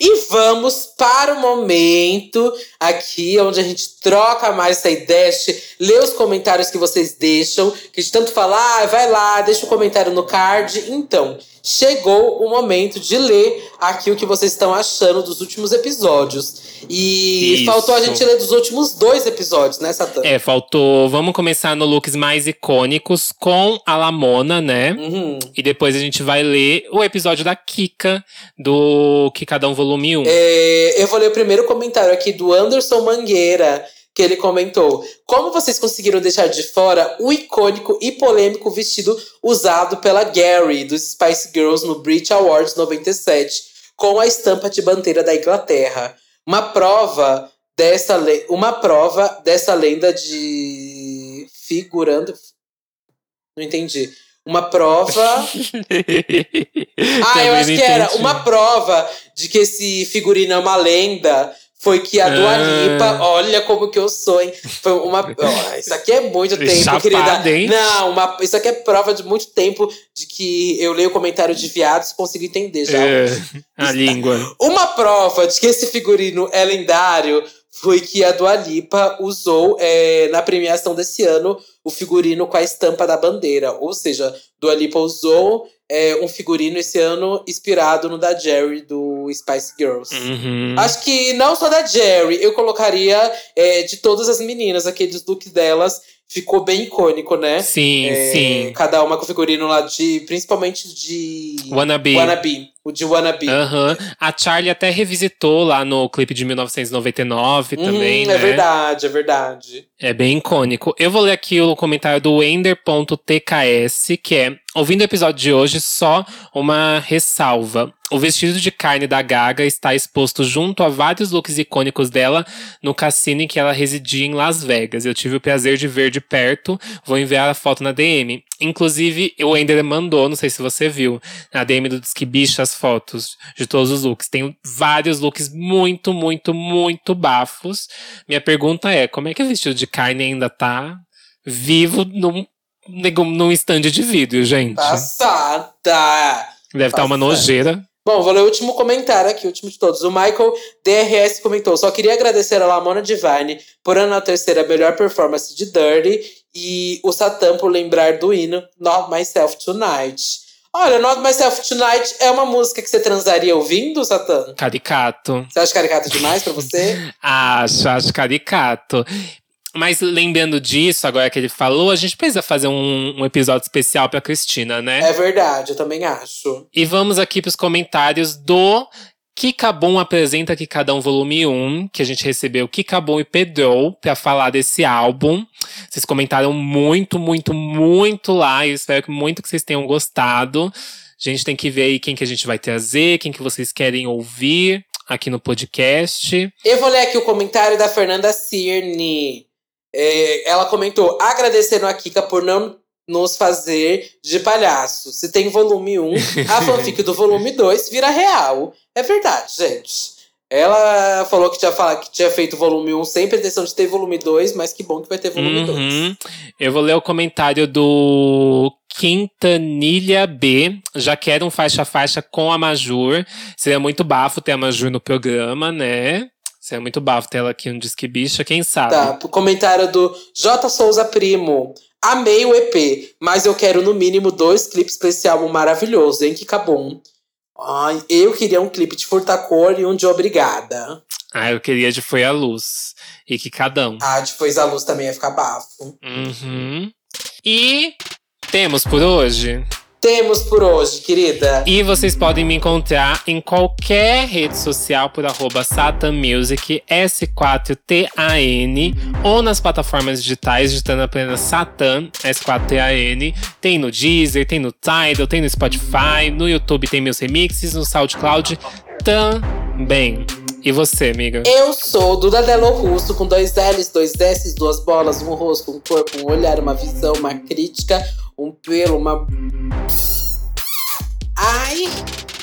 E vamos para o momento aqui onde a gente troca mais essa ideia, lê os comentários que vocês deixam, que a gente tanto fala, ah, vai lá, deixa o comentário no card. Então, chegou o momento de ler aqui o que vocês estão achando dos últimos episódios. E Isso. faltou a gente ler dos últimos dois episódios, né, Satã? É, faltou. Vamos começar no looks mais icônicos com a Lamona, né? Uhum. E depois a gente vai ler o episódio da Kika, do Kikadão Volume 1. É, eu vou ler o primeiro comentário aqui do Anderson Mangueira, que ele comentou: Como vocês conseguiram deixar de fora o icônico e polêmico vestido usado pela Gary dos Spice Girls no Brit Awards 97, com a estampa de bandeira da Inglaterra? Uma prova dessa, le- uma prova dessa lenda de figurando. Não entendi. Uma prova. [laughs] Ah, eu acho que era uma prova de que esse figurino é uma lenda. Foi que a Dua Ah. Lipa, olha como que eu sou, hein? Foi uma. [laughs] ó, isso aqui é muito tempo, Chapada, querida. hein? Não, uma, isso aqui é prova de muito tempo de que eu leio comentário de viados e consigo entender já. É, [laughs] a língua. Uma prova de que esse figurino é lendário foi que a Dua Lipa usou é, na premiação desse ano o figurino com a estampa da bandeira. Ou seja, Dua Lipa usou é, um figurino esse ano inspirado no da Jerry do Spice Girls. Uhum. Acho que não só da Jerry, eu colocaria é, de todas as meninas, aqueles looks delas. Ficou bem icônico, né? Sim, É, sim. Cada uma com figurino lá de. Principalmente de. Wannabe. Wannabe. O de Wannabe. Aham. A Charlie até revisitou lá no clipe de 1999 também, Uhum, né? É verdade, é verdade. É bem icônico. Eu vou ler aqui o comentário do Ender.tks, que é: Ouvindo o episódio de hoje, só uma ressalva. O vestido de carne da Gaga está exposto junto a vários looks icônicos dela no cassino em que ela residia em Las Vegas. Eu tive o prazer de ver de perto, vou enviar a foto na DM. Inclusive, o Ender mandou, não sei se você viu, na DM do Disque Bicha as fotos de todos os looks. Tem vários looks muito, muito, muito bafos. Minha pergunta é: como é que o vestido de carne ainda tá vivo num, num stand de vidro, gente? Passada! Deve estar uma passada. nojeira. Bom, vou ler o último comentário aqui, o último de todos. O Michael DRS comentou: só queria agradecer a Lamona Divine por enaltecer a melhor performance de Dirty e o Satã por lembrar do hino Not Myself Tonight. Olha, Not Myself Tonight é uma música que você transaria ouvindo, Satã? Caricato. Você acha caricato demais pra você? [laughs] Acho, acho caricato. Mas lembrando disso, agora que ele falou, a gente precisa fazer um, um episódio especial pra Cristina, né? é verdade, eu também acho. E vamos aqui pros comentários do Kikabum apresenta Kikadão Volume 1, que a gente recebeu Kikabum e Pedro pra falar desse álbum. Vocês comentaram muito, muito, muito lá. E eu espero que muito que vocês tenham gostado. A gente tem que ver aí quem que a gente vai trazer, quem que vocês querem ouvir aqui no podcast. Eu vou ler aqui o comentário da Fernanda Cirne. É, ela comentou: agradecendo a Kika por não nos fazer de palhaço. Se tem volume 1, a [laughs] fanfic do volume 2 vira real. É verdade, gente. Ela falou que tinha, fala- que tinha feito volume 1 sem pretensão de ter volume 2, mas que bom que vai ter volume 2. Uhum. Eu vou ler o comentário do Quintanilha B. Já quero um faixa-faixa com a Majur. Seria muito bafo ter a Majur no programa, né? Seria muito bafo ter ela aqui no Disque Bicha, quem sabe? Tá, o comentário do J. Souza Primo. Amei o EP, mas eu quero no mínimo dois clipes pra esse álbum maravilhoso, hein, Kika Bom. Ai, eu queria um clipe de Furtacor e um de Obrigada. Ah, eu queria de Foi a Luz. E que cadão. Ah, depois a luz também ia ficar bafo. Uhum. E temos por hoje. Temos por hoje, querida. E vocês podem me encontrar em qualquer rede social por arroba satanmusic, S4TAN, ou nas plataformas digitais, digitando apenas Satan, S4TAN. Tem no Deezer, tem no Tidal, tem no Spotify, no YouTube tem meus remixes, no SoundCloud também. E você, amiga? Eu sou Duda Delo Russo, com dois L's, dois S's, duas bolas, um rosto, um corpo, um olhar, uma visão, uma crítica, um pelo, uma. Ai!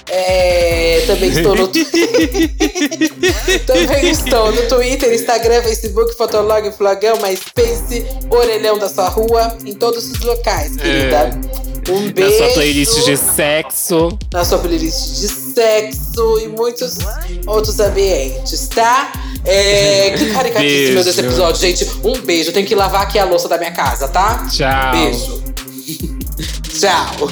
É, também estou no [laughs] [laughs] Também estou no Twitter, Instagram, Facebook, Fotolog, Flogão, MySpace, Orelhão da sua rua, em todos os locais, querida. Um Na beijo. sua playlist de sexo. na sua playlist de sexo e muitos outros ambientes, tá? É, que [laughs] caricatíssimo Beijo. desse episódio, gente. Um beijo. Eu tenho que lavar aqui a louça da minha casa, tá? Tchau. Beijo. Tchau.